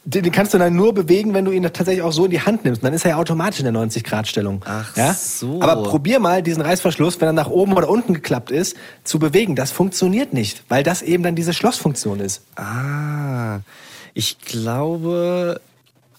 C: Den den kannst du dann nur bewegen, wenn du ihn tatsächlich auch so in die Hand nimmst. Und dann ist er ja automatisch in der 90-Grad-Stellung.
A: Ach
C: ja?
A: so.
C: Aber probier mal diesen Reißverschluss, wenn er nach oben oder unten geklappt ist, zu bewegen. Das funktioniert nicht, weil das eben dann diese Schlossfunktion ist.
A: Ah, ich glaube,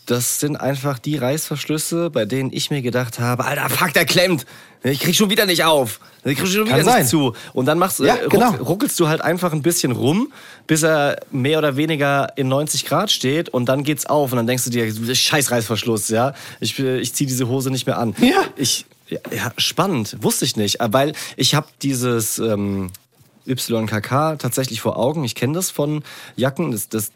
A: das sind einfach die Reißverschlüsse, bei denen ich mir gedacht habe, Alter, fuck, der klemmt. Ich krieg schon wieder nicht auf. Ich krieg schon wieder
C: Kann sein.
A: nicht zu. Und dann machst, du-
C: Ja,
A: äh,
C: genau.
A: ruckelst du halt einfach ein bisschen rum, bis er mehr oder weniger in 90 Grad steht und dann geht's auf und dann denkst du dir, scheiß Reißverschluss, ja. Ich, äh, ich zieh diese Hose nicht mehr an.
C: Ja.
A: Ich, ja, ja, spannend, wusste ich nicht, äh, weil ich habe dieses ähm, YKK tatsächlich vor Augen. Ich kenne das von Jacken, das, das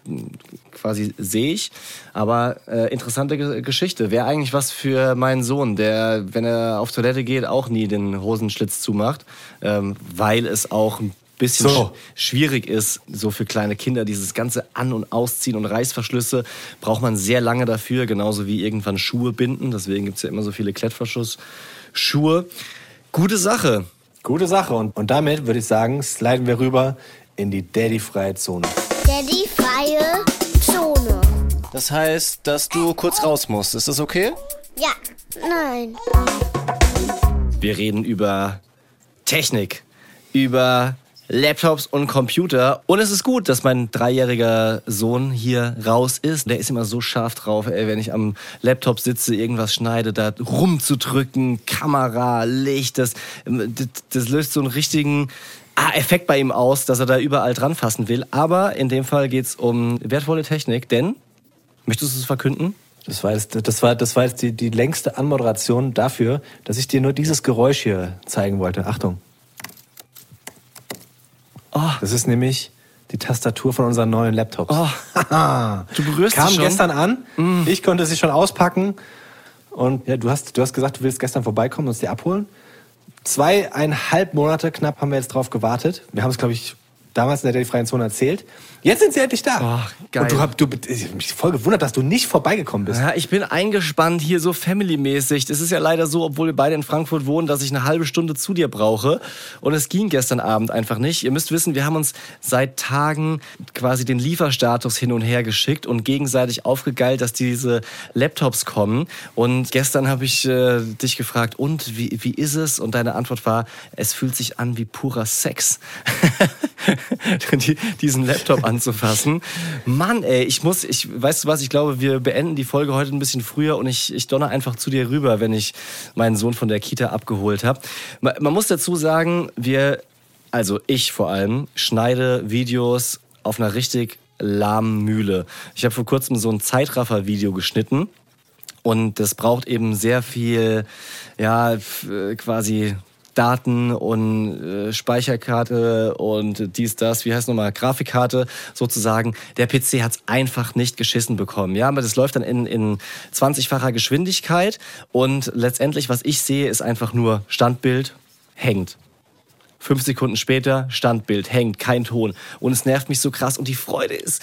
A: quasi sehe ich. Aber äh, interessante Ge- Geschichte. Wäre eigentlich was für meinen Sohn, der, wenn er auf Toilette geht, auch nie den Hosenschlitz zumacht, ähm, weil es auch ein bisschen
C: So.
A: sch schwierig ist, so für kleine Kinder, dieses ganze An- und Ausziehen und Reißverschlüsse braucht man sehr lange dafür, genauso wie irgendwann Schuhe binden. Deswegen gibt's ja immer so viele Klettverschlussschuhe. Gute Sache.
C: Gute Sache. Und, und damit würde ich sagen, sliden wir rüber in die Daddy-freie Zone.
B: Daddy freie Zone.
A: Das heißt, dass du kurz raus musst. Ist das okay?
B: Ja, nein.
A: Wir reden über Technik, über Laptops und Computer. Und es ist gut, dass mein dreijähriger Sohn hier raus ist. Der ist immer so scharf drauf, ey, wenn ich am Laptop sitze, irgendwas schneide, da rumzudrücken, Kamera, Licht, das, das, das löst so einen richtigen ah, Effekt bei ihm aus, dass er da überall dran fassen will. Aber in dem Fall geht's um wertvolle Technik, denn, möchtest du es verkünden?
C: Das war jetzt, das war, das war jetzt die, die längste Anmoderation dafür, dass ich dir nur dieses Geräusch hier zeigen wollte. Achtung.
A: Oh.
C: Das ist nämlich die Tastatur von unseren neuen Laptops.
A: Oh. Du berührst
C: Kam
A: sie schon? Mm.
C: gestern an. Ich konnte sie schon auspacken. Und ja, du hast, du hast gesagt, du willst gestern vorbeikommen und uns die abholen. Zweieinhalb Monate knapp haben wir jetzt drauf gewartet. Wir haben es, glaube ich, damals in der Daily Freien Zone erzählt. Jetzt sind sie endlich da.
A: Oh, geil.
C: Und du, hab, du ich hab mich voll gewundert, dass du nicht vorbeigekommen bist.
A: Ja, ich bin eingespannt hier so family-mäßig. Das ist ja leider so, obwohl wir beide in Frankfurt wohnen, dass ich eine halbe Stunde zu dir brauche. Und es ging gestern Abend einfach nicht. Ihr müsst wissen, wir haben uns seit Tagen quasi den Lieferstatus hin und her geschickt und gegenseitig aufgegeilt, dass diese Laptops kommen. Und gestern habe ich äh, dich gefragt, und wie, wie ist es? Und deine Antwort war, es fühlt sich an wie purer Sex. Die, diesen Laptop anzufassen. Mann, ey, ich muss, ich, weißt du was, ich glaube, wir beenden die Folge heute ein bisschen früher und ich, ich donner einfach zu dir rüber, wenn ich meinen Sohn von der Kita abgeholt habe. Man, man muss dazu sagen, wir, also ich vor allem, schneide Videos auf einer richtig lahmen Mühle. Ich habe vor kurzem so ein Zeitraffer-Video geschnitten. Und das braucht eben sehr viel, ja, äh, quasi Daten und äh, Speicherkarte und dies, das, wie heißt nochmal, Grafikkarte sozusagen. Der PC hat's einfach nicht geschissen bekommen. Ja, aber das läuft dann in, in 20-facher Geschwindigkeit und letztendlich, was ich sehe, ist einfach nur Standbild, hängt. Fünf Sekunden später, Standbild, hängt, kein Ton. Und es nervt mich so krass. Und die Freude ist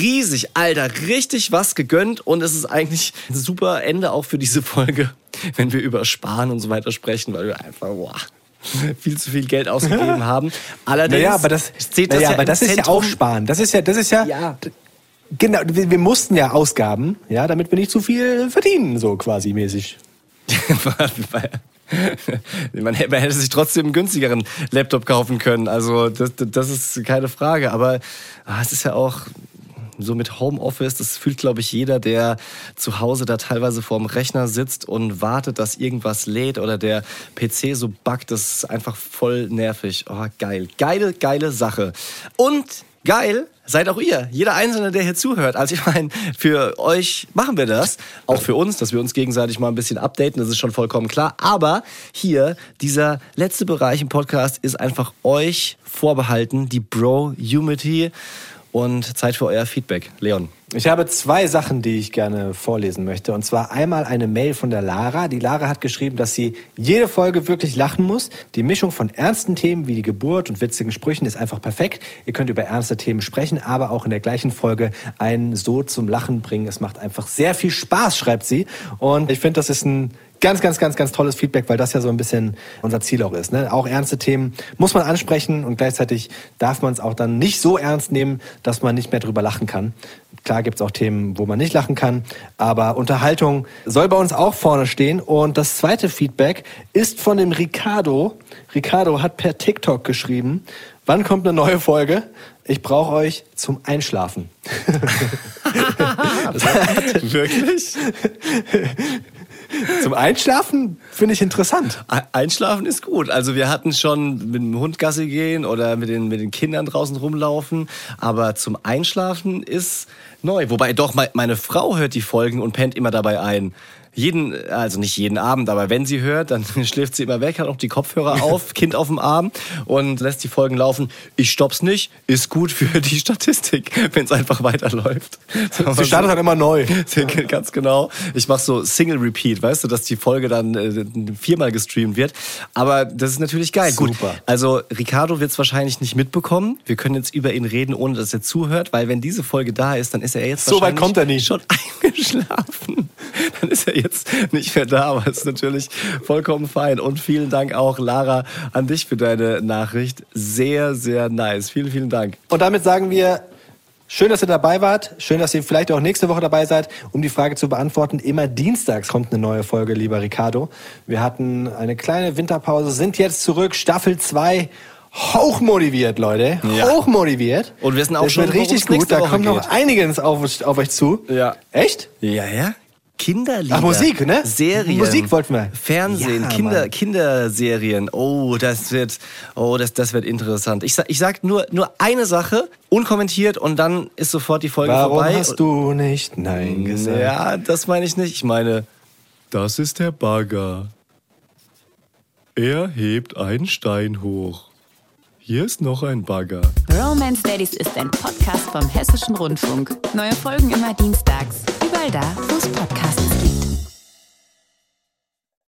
A: riesig. Alter, richtig was gegönnt. Und es ist eigentlich ein super Ende auch für diese Folge, wenn wir über Sparen und so weiter sprechen, weil wir einfach, boah, viel zu viel Geld ausgegeben haben. Allerdings
C: Naja, aber das,
A: steht das
C: naja,
A: ja
C: aber das ist ja auch sparen. Das ist ja, das ist ja,
A: Ja.
C: genau. Wir, wir mussten ja Ausgaben, ja, damit wir nicht zu viel verdienen, so quasi mäßig.
A: man, hätte- sich trotzdem einen günstigeren Laptop kaufen können. Also das, das ist keine Frage. Aber ah, es ist ja auch so mit Homeoffice, das fühlt, glaube ich, jeder, der zu Hause da teilweise vorm Rechner sitzt und wartet, dass irgendwas lädt oder der PC so buggt. Das ist einfach voll nervig. Oh, geil. Geile, geile Sache. Und geil seid auch ihr. Jeder Einzelne, der hier zuhört. Also ich meine, für euch machen wir das. Auch für uns, dass wir uns gegenseitig mal ein bisschen updaten. Das ist schon vollkommen klar. Aber hier, dieser letzte Bereich im Podcast ist einfach euch vorbehalten. Die Bro-Humity. Und Zeit für euer Feedback. Leon.
C: Ich habe zwei Sachen, die ich gerne vorlesen möchte. Und zwar einmal eine Mail von der Lara. Die Lara hat geschrieben, dass sie jede Folge wirklich lachen muss. Die Mischung von ernsten Themen wie die Geburt und witzigen Sprüchen ist einfach perfekt. Ihr könnt über ernste Themen sprechen, aber auch in der gleichen Folge einen so zum Lachen bringen. Es macht einfach sehr viel Spaß, schreibt sie. Und ich finde, das ist ein ganz, ganz, ganz, ganz tolles Feedback, weil das ja so ein bisschen unser Ziel auch ist. Ne? Auch ernste Themen muss man ansprechen und gleichzeitig darf man es auch dann nicht so ernst nehmen, dass man nicht mehr drüber lachen kann. Klar gibt es auch Themen, wo man nicht lachen kann, aber Unterhaltung soll bei uns auch vorne stehen. Und das zweite Feedback ist von dem Ricardo. Ricardo hat per TikTok geschrieben, wann kommt eine neue Folge? Ich brauche euch zum Einschlafen.
A: Wirklich?
C: Zum Einschlafen finde ich interessant.
A: Einschlafen ist gut. Also wir hatten schon mit dem Hund Gassi gehen oder mit den, mit den Kindern draußen rumlaufen. Aber zum Einschlafen ist neu. Wobei doch, meine Frau hört die Folgen und pennt immer dabei ein jeden, also nicht jeden Abend, aber wenn sie hört, dann schläft sie immer weg, hat auch die Kopfhörer auf, Kind auf dem Arm und lässt die Folgen laufen. Ich stopp's nicht, ist gut für die Statistik, wenn es einfach weiterläuft.
C: Sie startet dann immer neu.
A: Ganz genau. Ich mache so Single Repeat, weißt du, dass die Folge dann äh, viermal gestreamt wird. Aber das ist natürlich geil. Super. Gut, also Ricardo wird es wahrscheinlich nicht mitbekommen. Wir können jetzt über ihn reden, ohne dass er zuhört, weil wenn diese Folge da ist, dann ist er jetzt
C: so weit kommt er nicht.
A: schon eingeschlafen. Dann ist er jetzt nicht mehr da, aber ist natürlich vollkommen fein. Und vielen Dank auch, Lara, an dich für deine Nachricht. Sehr, sehr nice. Vielen, vielen Dank.
C: Und damit sagen wir Schön, dass ihr dabei wart. Schön, dass ihr vielleicht auch nächste Woche dabei seid, um die Frage zu beantworten. Immer dienstags kommt eine neue Folge, lieber Ricardo. Wir hatten eine kleine Winterpause, sind jetzt zurück, Staffel 2. Hochmotiviert, Leute. Ja. Hochmotiviert.
A: Und wir sind auch
C: das
A: schon
C: wird richtig gut. Da kommt noch einiges auf, auf euch zu.
A: Ja.
C: Echt?
A: Ja, ja. Kinderlieder.
C: Ach, Musik, ne?
A: Serien.
C: Musik wollten wir.
A: Fernsehen, ja, Kinder, Kinderserien. Oh, das wird, oh, das, das wird interessant. Ich, ich sag nur, nur eine Sache, unkommentiert und dann ist sofort die Folge
C: Warum
A: vorbei.
C: Warum hast du nicht Nein gesagt?
A: Ja, das meine ich nicht. Ich meine, das ist der Bagger. Er hebt einen Stein hoch. Hier ist noch ein Bagger.
D: Romance Daddies ist ein Podcast vom Hessischen Rundfunk. Neue Folgen immer dienstags. Überall da, wo es Podcasts gibt.